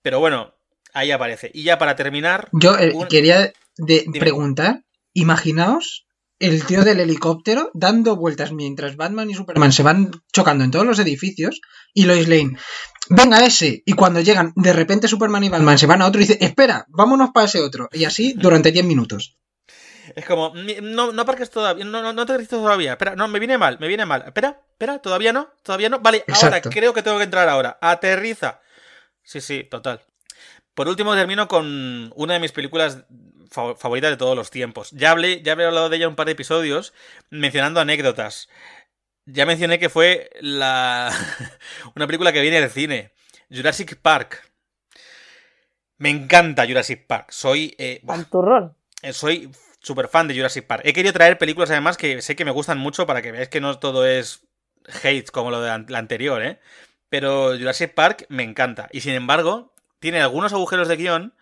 Pero bueno, ahí aparece. Y ya para terminar, Yo eh, un- quería de- preguntar, imaginaos el tío del helicóptero dando vueltas mientras Batman y Superman se van chocando en todos los edificios y Lois Lane, venga ese, y cuando llegan, de repente Superman y Batman se van a otro y dice, espera, vámonos para ese otro, y así durante 10 minutos. es como, "Mi- no, no aparques todavía, no, no, no te aterrices todavía. Espera, no, me viene mal, me viene mal. Espera, espera, todavía no, todavía no. Vale, ahora creo que tengo que entrar ahora. Aterriza. Sí, sí, total. Por último, termino con una de mis películas fa- favoritas de todos los tiempos. Ya hablé, ya hablado de ella en un par de episodios, mencionando anécdotas. Ya mencioné que fue la una película que viene del cine. Jurassic Park. Me encanta Jurassic Park. Soy. eh, turrón. eh, soy súper fan de Jurassic Park. He querido traer películas además que sé que me gustan mucho para que veáis que no todo es hate como lo de la anterior, ¿eh? Pero Jurassic Park me encanta. Y sin embargo, tiene algunos agujeros de guion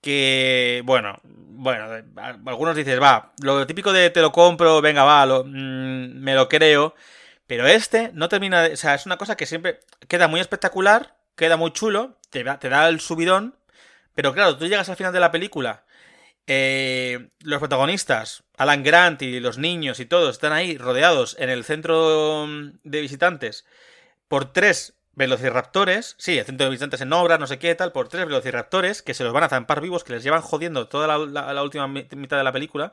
que, bueno, bueno, algunos dices, va, lo típico de te lo compro, venga, va, mm, me lo creo. Pero este no termina de... O sea, es una cosa que siempre queda muy espectacular, queda muy chulo, te da, el subidón, pero claro, tú llegas al final de la película eh, los protagonistas, Alan Grant y los niños y todos, están ahí rodeados en el centro de visitantes por tres velociraptores. Sí, el centro de visitantes en obra, no sé qué tal, por tres velociraptores que se los van a zampar vivos, que les llevan jodiendo toda la, última mi- mitad de la película.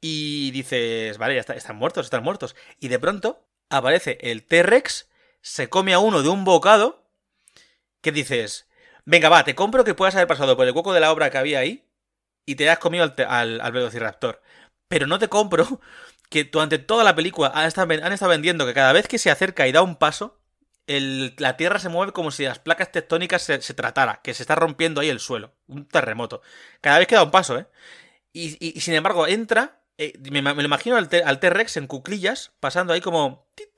Y dices, vale, ya está- están muertos, están muertos. Y de pronto aparece el T-Rex, se come a uno de un bocado. Que dices, venga, va, te compro que puedas haber pasado por el hueco de la obra que había ahí y te has comido al, al, al Velociraptor. Pero no te compro que durante toda la película han estado vendiendo que cada vez que se acerca y da un paso, la Tierra se mueve como si las placas tectónicas se, se tratara, que se está rompiendo ahí el suelo. Un terremoto. Cada vez que da un paso, ¿eh? Y, y- sin embargo entra, eh, me, me lo imagino al T-Rex en cuclillas, pasando ahí como... tit,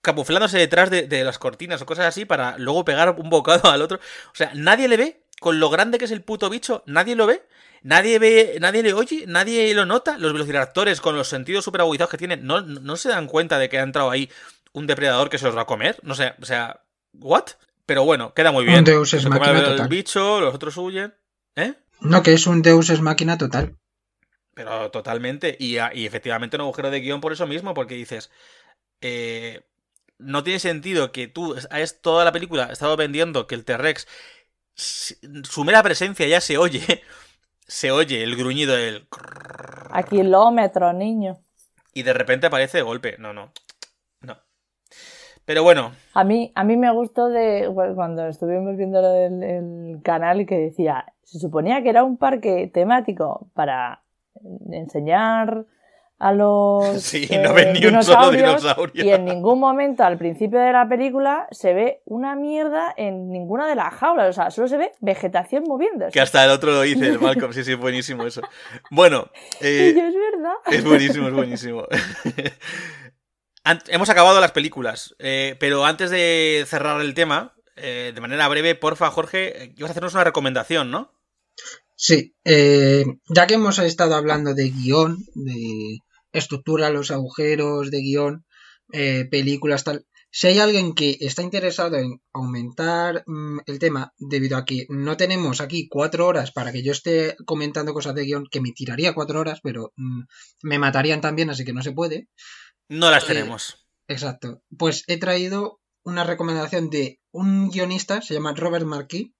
camuflándose detrás de, de las cortinas o cosas así para luego pegar un bocado al otro. O sea, nadie le ve, con lo grande que es el puto bicho, nadie lo ve. Nadie ve, nadie le oye, nadie lo nota. Los velociraptores con los sentidos super agudizados que tienen, no, no se dan cuenta de que ha entrado ahí un depredador que se los va a comer. No sé, o sea, ¿what? Pero bueno, queda muy bien. Un Deus Ex Se come el total. bicho, los otros huyen. ¿Eh? No, que es un Deus es máquina total. Pero totalmente. Y, y efectivamente un agujero de guion por eso mismo, porque dices. eh, no tiene sentido que tú es toda la película has estado vendiendo que el T-Rex, su mera presencia ya se oye. Se oye el gruñido del. A kilómetros, niño. Y de repente aparece de golpe. No. No. Pero bueno, A mí, a mí me gustó de bueno, cuando estuvimos viendo lo del el canal que decía, se suponía que era un parque temático para enseñar a los Sí, eh, no ven ni un solo dinosaurios, dinosaurio. y en ningún momento al principio de la película se ve una mierda en ninguna de las jaulas, o sea, solo se ve vegetación moviéndose. que hasta el otro lo dice, el Malcolm. Sí, sí, buenísimo eso. Bueno, eh, Y yo, es verdad. Es buenísimo, es buenísimo. Hemos acabado las películas, eh, pero antes de cerrar el tema, eh, de manera breve, porfa, Jorge, eh, ibas a hacernos una recomendación, ¿no? Sí, eh, ya que hemos estado hablando de guion, de estructura, los agujeros de guion, eh, películas, tal. Si hay alguien que está interesado en aumentar mm, el tema, debido a que no tenemos aquí cuatro horas para que yo esté comentando cosas de guion, que me tiraría cuatro horas, pero mm, me matarían también, así que no se puede. No las Eh, tenemos. Exacto. Pues he traído una recomendación de un guionista, se llama Robert Marquis,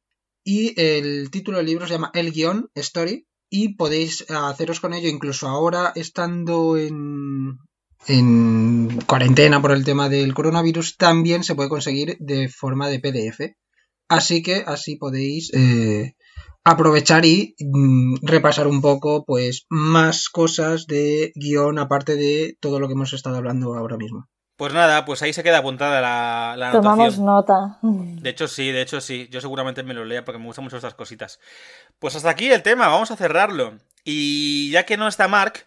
y el título del libro se llama El guion, Story, y podéis haceros con ello incluso ahora estando en, en cuarentena por el tema del coronavirus, también se puede conseguir de forma de PDF. Así que así podéis eh, aprovechar y mm, repasar un poco pues más cosas de guion aparte de todo lo que hemos estado hablando ahora mismo. Pues nada, pues ahí se queda apuntada la, la Tomamos anotación. nota. De hecho, sí, de hecho, sí. Yo seguramente me lo lea porque me gustan mucho estas cositas. Pues hasta aquí el tema, vamos a cerrarlo. Y ya que no está Mark,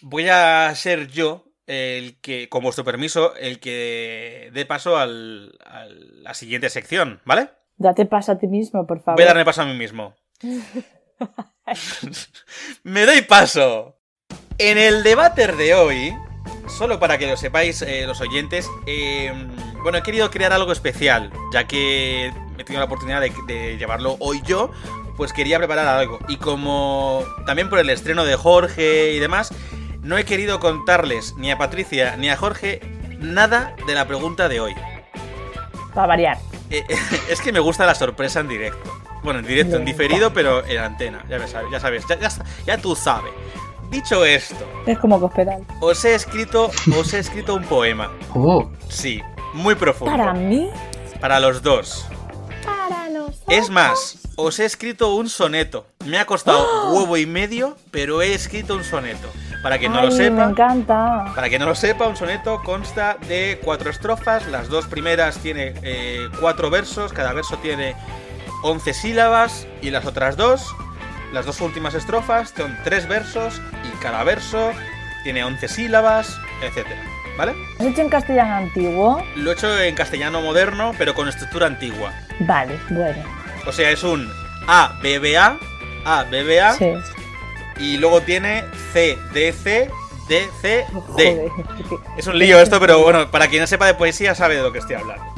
voy a ser yo el que, con vuestro permiso, el que dé paso al- a la siguiente sección, ¿vale? Date paso a ti mismo, por favor. Voy a darme paso a mí mismo. Me doy paso. En el debate de hoy, solo para que lo sepáis eh, los oyentes, eh, bueno, he querido crear algo especial, ya que he tenido la oportunidad de, de llevarlo hoy yo, pues quería preparar algo. Y como también por el estreno de Jorge y demás, no he querido contarles ni a Patricia ni a Jorge nada de la pregunta de hoy. Para variar. Eh, es que me gusta la sorpresa en directo. Bueno, en directo, en diferido, pero en antena. Ya, ves, ya sabes, ya, ya, ya tú sabes. Dicho esto, Es como cospedal. os he escrito, os he escrito un poema. Oh, Sí, muy profundo. Para mí, Para los dos. para los Es más, os he escrito un soneto. Me ha costado huevo y medio, pero he escrito un soneto. Para quien no lo sepa, Me encanta. Para quien no lo sepa, un soneto consta de cuatro estrofas. Las dos primeras tiene eh, cuatro versos, cada verso tiene 11 sílabas y las otras dos, las dos últimas estrofas, son tres versos y cada verso tiene 11 sílabas, etcétera. ¿Vale? ¿Has hecho en castellano antiguo? Lo he hecho en castellano moderno, pero con estructura antigua. Vale, bueno. O sea, es un A, B, B, A, A, B, B, A, Sí. y luego tiene C, D, C, D, C, D. Joder. Es un lío esto, pero bueno, para quien no sepa de poesía sabe de lo que estoy hablando.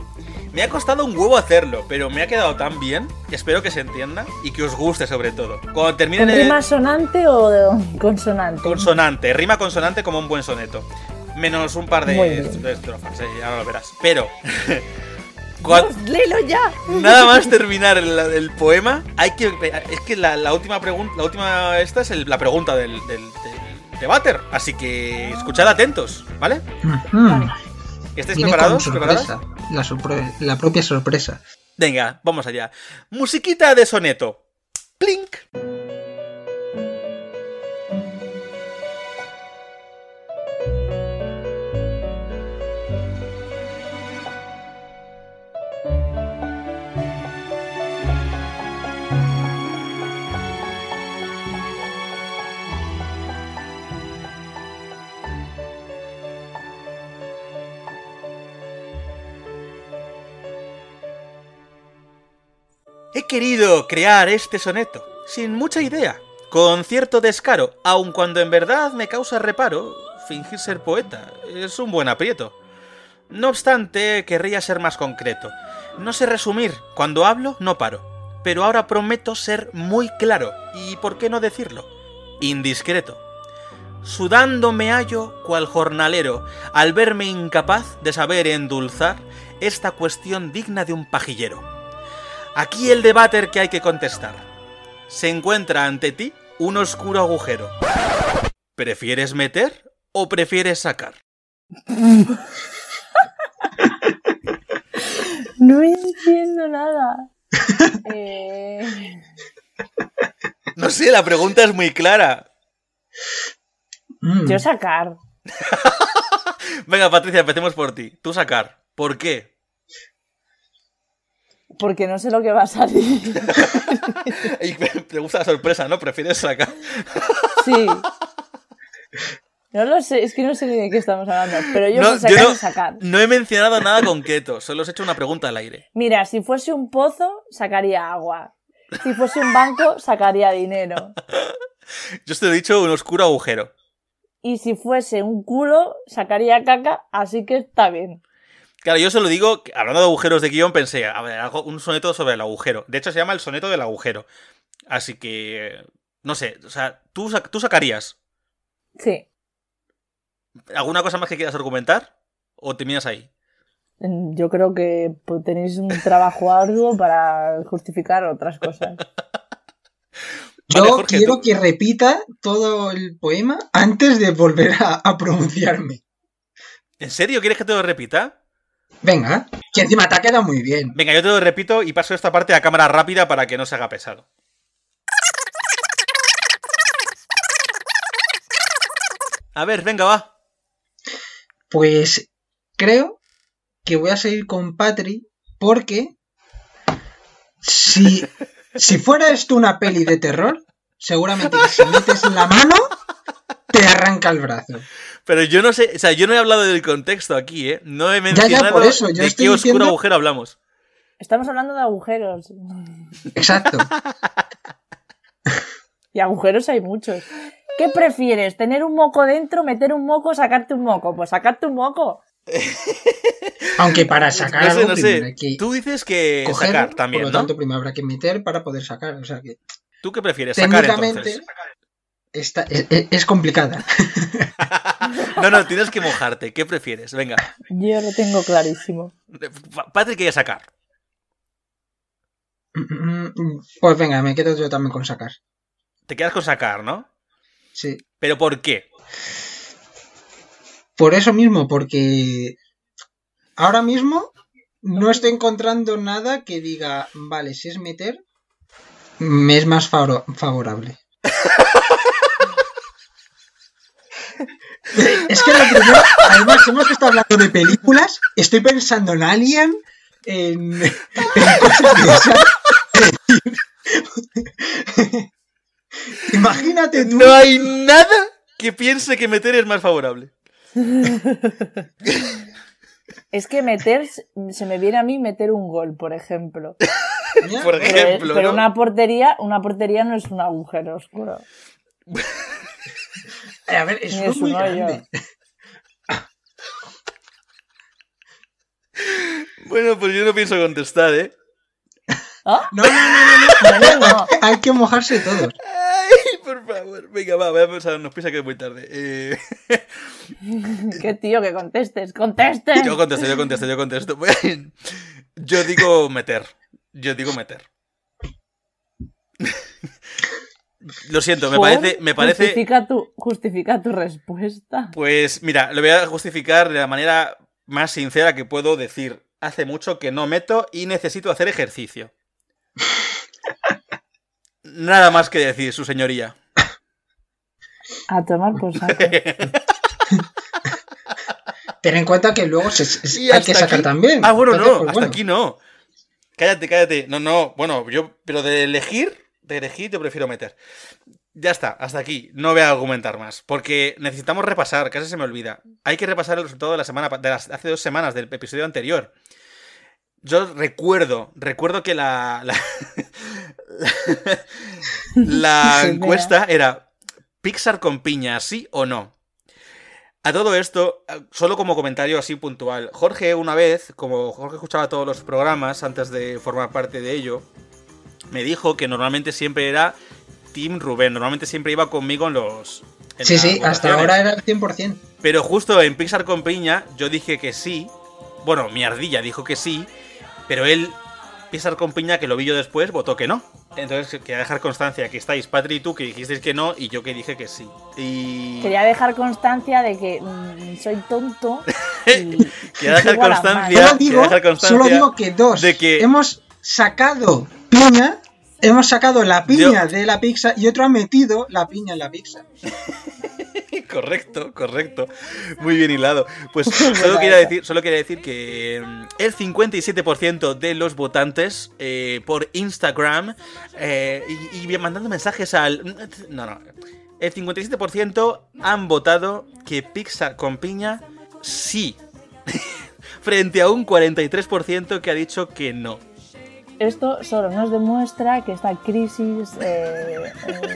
Me ha costado un huevo hacerlo, pero me ha quedado tan bien que espero que se entienda y que os guste sobre todo. Cuando termine ¿Con el rima sonante o consonante? consonante, rima consonante como un buen soneto. Menos un par de, de estrofas, eh, ahora lo verás. Pero, cuan- Dios, léelo ya! nada más terminar el, el poema, hay que. Es que la, la última pregunta, la última, esta es el- la pregunta del, del, del debater. Así que escuchad atentos, ¿vale? ujú. ¿Estáis Viene preparados? con sorpresa. La, sorpre- la propia sorpresa. Venga, vamos allá. Musiquita de soneto. Plink. He querido crear este soneto, sin mucha idea, con cierto descaro, aun cuando en verdad me causa reparo fingir ser poeta. Es un buen aprieto. No obstante, querría ser más concreto. No sé resumir, cuando hablo no paro. Pero ahora prometo ser muy claro, y por qué no decirlo, indiscreto. sudando me hallo cual jornalero, al verme incapaz de saber endulzar esta cuestión digna de un pajillero. Aquí el debate que hay que contestar. Se encuentra ante ti un oscuro agujero. ¿Prefieres meter o prefieres sacar? No entiendo nada. Eh, No sé, la pregunta es muy clara. Yo sacar. Venga, Patricia, empecemos por ti. Tú sacar. ¿Por qué? Porque no sé lo que va a salir. Y te gusta la sorpresa, ¿no? Prefieres sacar. Sí. No lo sé, es que no sé de qué estamos hablando. Pero yo No, sacar yo no, sacar. no he mencionado nada concreto, solo os he hecho una pregunta al aire. Mira, si fuese un pozo, sacaría agua. Si fuese un banco, sacaría dinero. Yo te he dicho un oscuro agujero. Y si fuese un culo, sacaría caca, así que está bien. Claro, yo solo digo, que, hablando de agujeros de guion, pensé, a ver, algo, un soneto sobre el agujero. De hecho, se llama el soneto del agujero. Así que, no sé, o sea, ¿tú, sac- tú sacarías Sí. alguna cosa más que quieras argumentar? ¿O terminas ahí? Mm, Yo creo que pues, tenéis un trabajo arduo para justificar otras cosas. Yo Vale, Jorge, quiero tú- que repita todo el poema antes de volver a, a pronunciarme. ¿En serio quieres que te lo repita? Venga, que encima te ha quedado muy bien. Venga, yo te lo repito y paso esta parte a cámara rápida para que no se haga pesado. A ver, venga, va. Pues creo que voy a seguir con Patri porque si, si fuera esto una peli de terror, seguramente que si metes la mano te arranca el brazo. Pero yo no sé, o sea, yo no he hablado del contexto aquí, ¿eh? No he ya, mencionado por eso, yo de estoy qué oscuro diciendo- agujero hablamos. Estamos hablando de agujeros. Exacto. Y agujeros hay muchos. ¿Qué prefieres? ¿Tener un moco dentro, meter un moco, sacarte un moco? Pues sacarte un moco. Aunque para sacar no sé, algo no sé. que Tú dices que coger, sacar también, por lo ¿no? tanto primero habrá que meter para poder sacar. O sea que ¿Tú qué prefieres? Sacar técnicamente entonces. Esta, es, es- es complicada. No, no, tienes que mojarte. ¿Qué prefieres? Venga. Yo lo tengo clarísimo. Pa- Patrick quiere sacar. Pues venga, me quedo yo también con sacar. Te quedas con sacar, ¿no? Sí. ¿Pero por qué? Por eso mismo, porque ahora mismo no estoy encontrando nada que diga, vale, si es meter, me es más favo- favorable. Es que lo primero, además hemos estado hablando de películas, estoy pensando en Alien, en, en cosas de esas. Imagínate tú. No hay nada que piense que meter es más favorable. Es que meter, se me viene a mí meter un gol, por ejemplo. ¿Ya? Por Pero, ejemplo, pero ¿no? una portería, una portería no es un agujero oscuro. Eh, A ver, es muy es un hoyo. grande. Bueno, pues yo no pienso contestar, ¿eh? ¿Ah? No, no, no, no, no. No, no, no. Hay que mojarse todos. Ay, por favor. Venga, va, voy a pensar, nos pisa que es muy tarde. Eh, Qué tío, que contestes, contestes. yo contesto, yo contesto, yo contesto. Yo digo meter. Yo digo meter. Lo siento, me parece, me parece. Justifica tu, justifica tu respuesta. Pues mira, lo voy a justificar de la manera más sincera que puedo decir. Hace mucho que no meto y necesito hacer ejercicio. Nada más que decir, su señoría. A tomar por saco. Ten en cuenta que luego se, hay que sacar aquí- también. Ah, bueno, Entonces, no, pues, hasta bueno. aquí no. Cállate, cállate. No, no, bueno, yo, pero de elegir, de elegir, yo prefiero meter. Ya está, hasta aquí. No voy a argumentar más. Porque necesitamos repasar, casi se me olvida. Hay que repasar el resultado de la semana, de las, hace dos semanas, del episodio anterior. Yo recuerdo, recuerdo que la. La, la Sí, encuesta era: ¿Pixar con piña, sí o no? A todo esto, eh, solo como comentario así puntual. Jorge, una vez, como Jorge escuchaba todos los programas antes de formar parte de ello, me dijo que normalmente siempre era Team Rubén. Normalmente siempre iba conmigo en los. en Sí, sí, hasta ahora era el 100%. Pero justo en Pixar con Piña, yo dije que sí. Bueno, mi ardilla dijo que sí. Pero él, Pixar con Piña, que lo vi yo después, votó que no. Entonces, quería dejar constancia que estáis, Patri y tú, que dijisteis que no, y yo que dije que sí. Y. Quería dejar constancia de que mm, soy tonto. Y, Quería dejar constancia. Solo digo, dejar constancia solo digo que dos. de que- Hemos sacado piña, hemos sacado la piña Yo- de la pizza y otro ha metido la piña en la pizza. Correcto, correcto. Muy bien hilado. Pues solo quería decir, solo quería decir que mm, el 57% de los votantes eh, por Instagram eh, y, y mandando mensajes al... No, no. El 57% han votado que Pixar con piña sí. Frente a un 43% que ha dicho que no. Esto solo nos demuestra que esta crisis, eh, eh,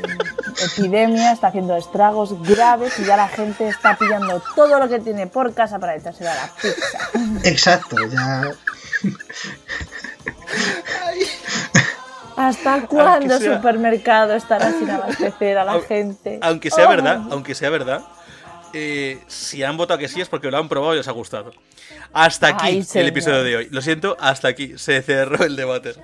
epidemia, está haciendo estragos graves y ya la gente está pillando todo lo que tiene por casa para echárselo a la pizza. Exacto, ya. ¿Hasta cuándo el sea- supermercado estará sin abastecer a la gente? Aunque sea Oh. verdad, aunque sea verdad, eh, si han votado que sí es porque lo han probado y os ha gustado. Hasta aquí Ay, el señor. episodio de hoy. Lo siento, hasta aquí. Se cerró el debate.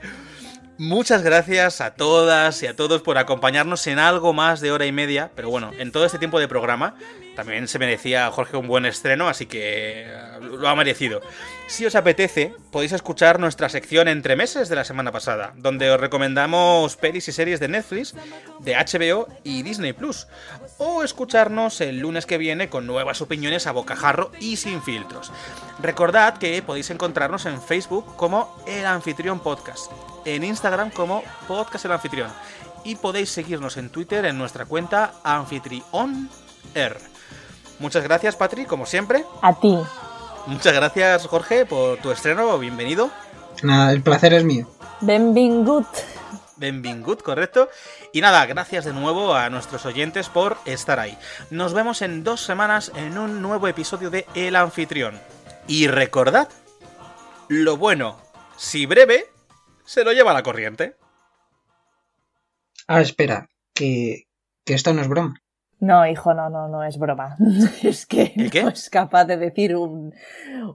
Muchas gracias a todas y a todos por acompañarnos en algo más de hora y media. Pero bueno, en todo este tiempo de programa también se merecía Jorge un buen estreno, así que eh, lo ha merecido. Si os apetece, podéis escuchar nuestra sección entre meses de la semana pasada, donde os recomendamos pelis y series de Netflix, de HBO y Disney Plus. O escucharnos el lunes que viene con nuevas opiniones a bocajarro y sin filtros. Recordad que podéis encontrarnos en Facebook como El Anfitrión Podcast, en Instagram como Podcast El Anfitrión y podéis seguirnos en Twitter en nuestra cuenta Anfitrión R. Muchas gracias, Patri, como siempre. A ti. Muchas gracias, Jorge, por tu estreno. Bienvenido. Nada, el placer es mío. Benvingut. Benvingut, correcto. Y nada, gracias de nuevo a nuestros oyentes por estar ahí. Nos vemos en dos semanas en un nuevo episodio de El Anfitrión. Y recordad, lo bueno, si breve, se lo lleva la corriente. Ah, espera, que, que esto no es broma. No, hijo, no, no, no es broma. Es que ¿El qué? no es capaz de decir un,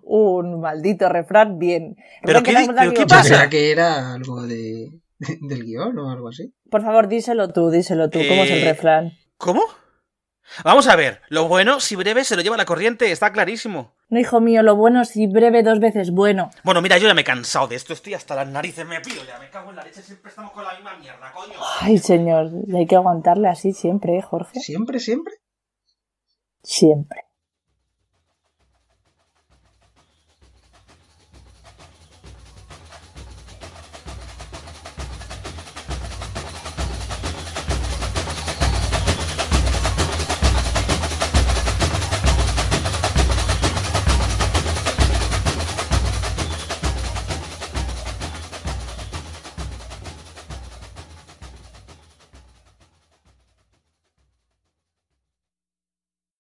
un maldito refrán bien. ¿Pero qué pero qué pasa? creía que era algo de, del guion o algo así. Por favor, díselo tú, díselo tú. ¿Cómo es el Eh, refrán? ¿Cómo? Vamos a ver, lo bueno, si breve, se lo lleva la corriente, está clarísimo. No, hijo mío, lo bueno si breve dos veces bueno. Bueno, mira, yo ya me he cansado de esto, estoy hasta las narices, me pido ya, me cago en la leche, siempre estamos con la misma mierda, coño. Ay, señor, hay que aguantarle así siempre, ¿eh, Jorge? Siempre, siempre. Siempre.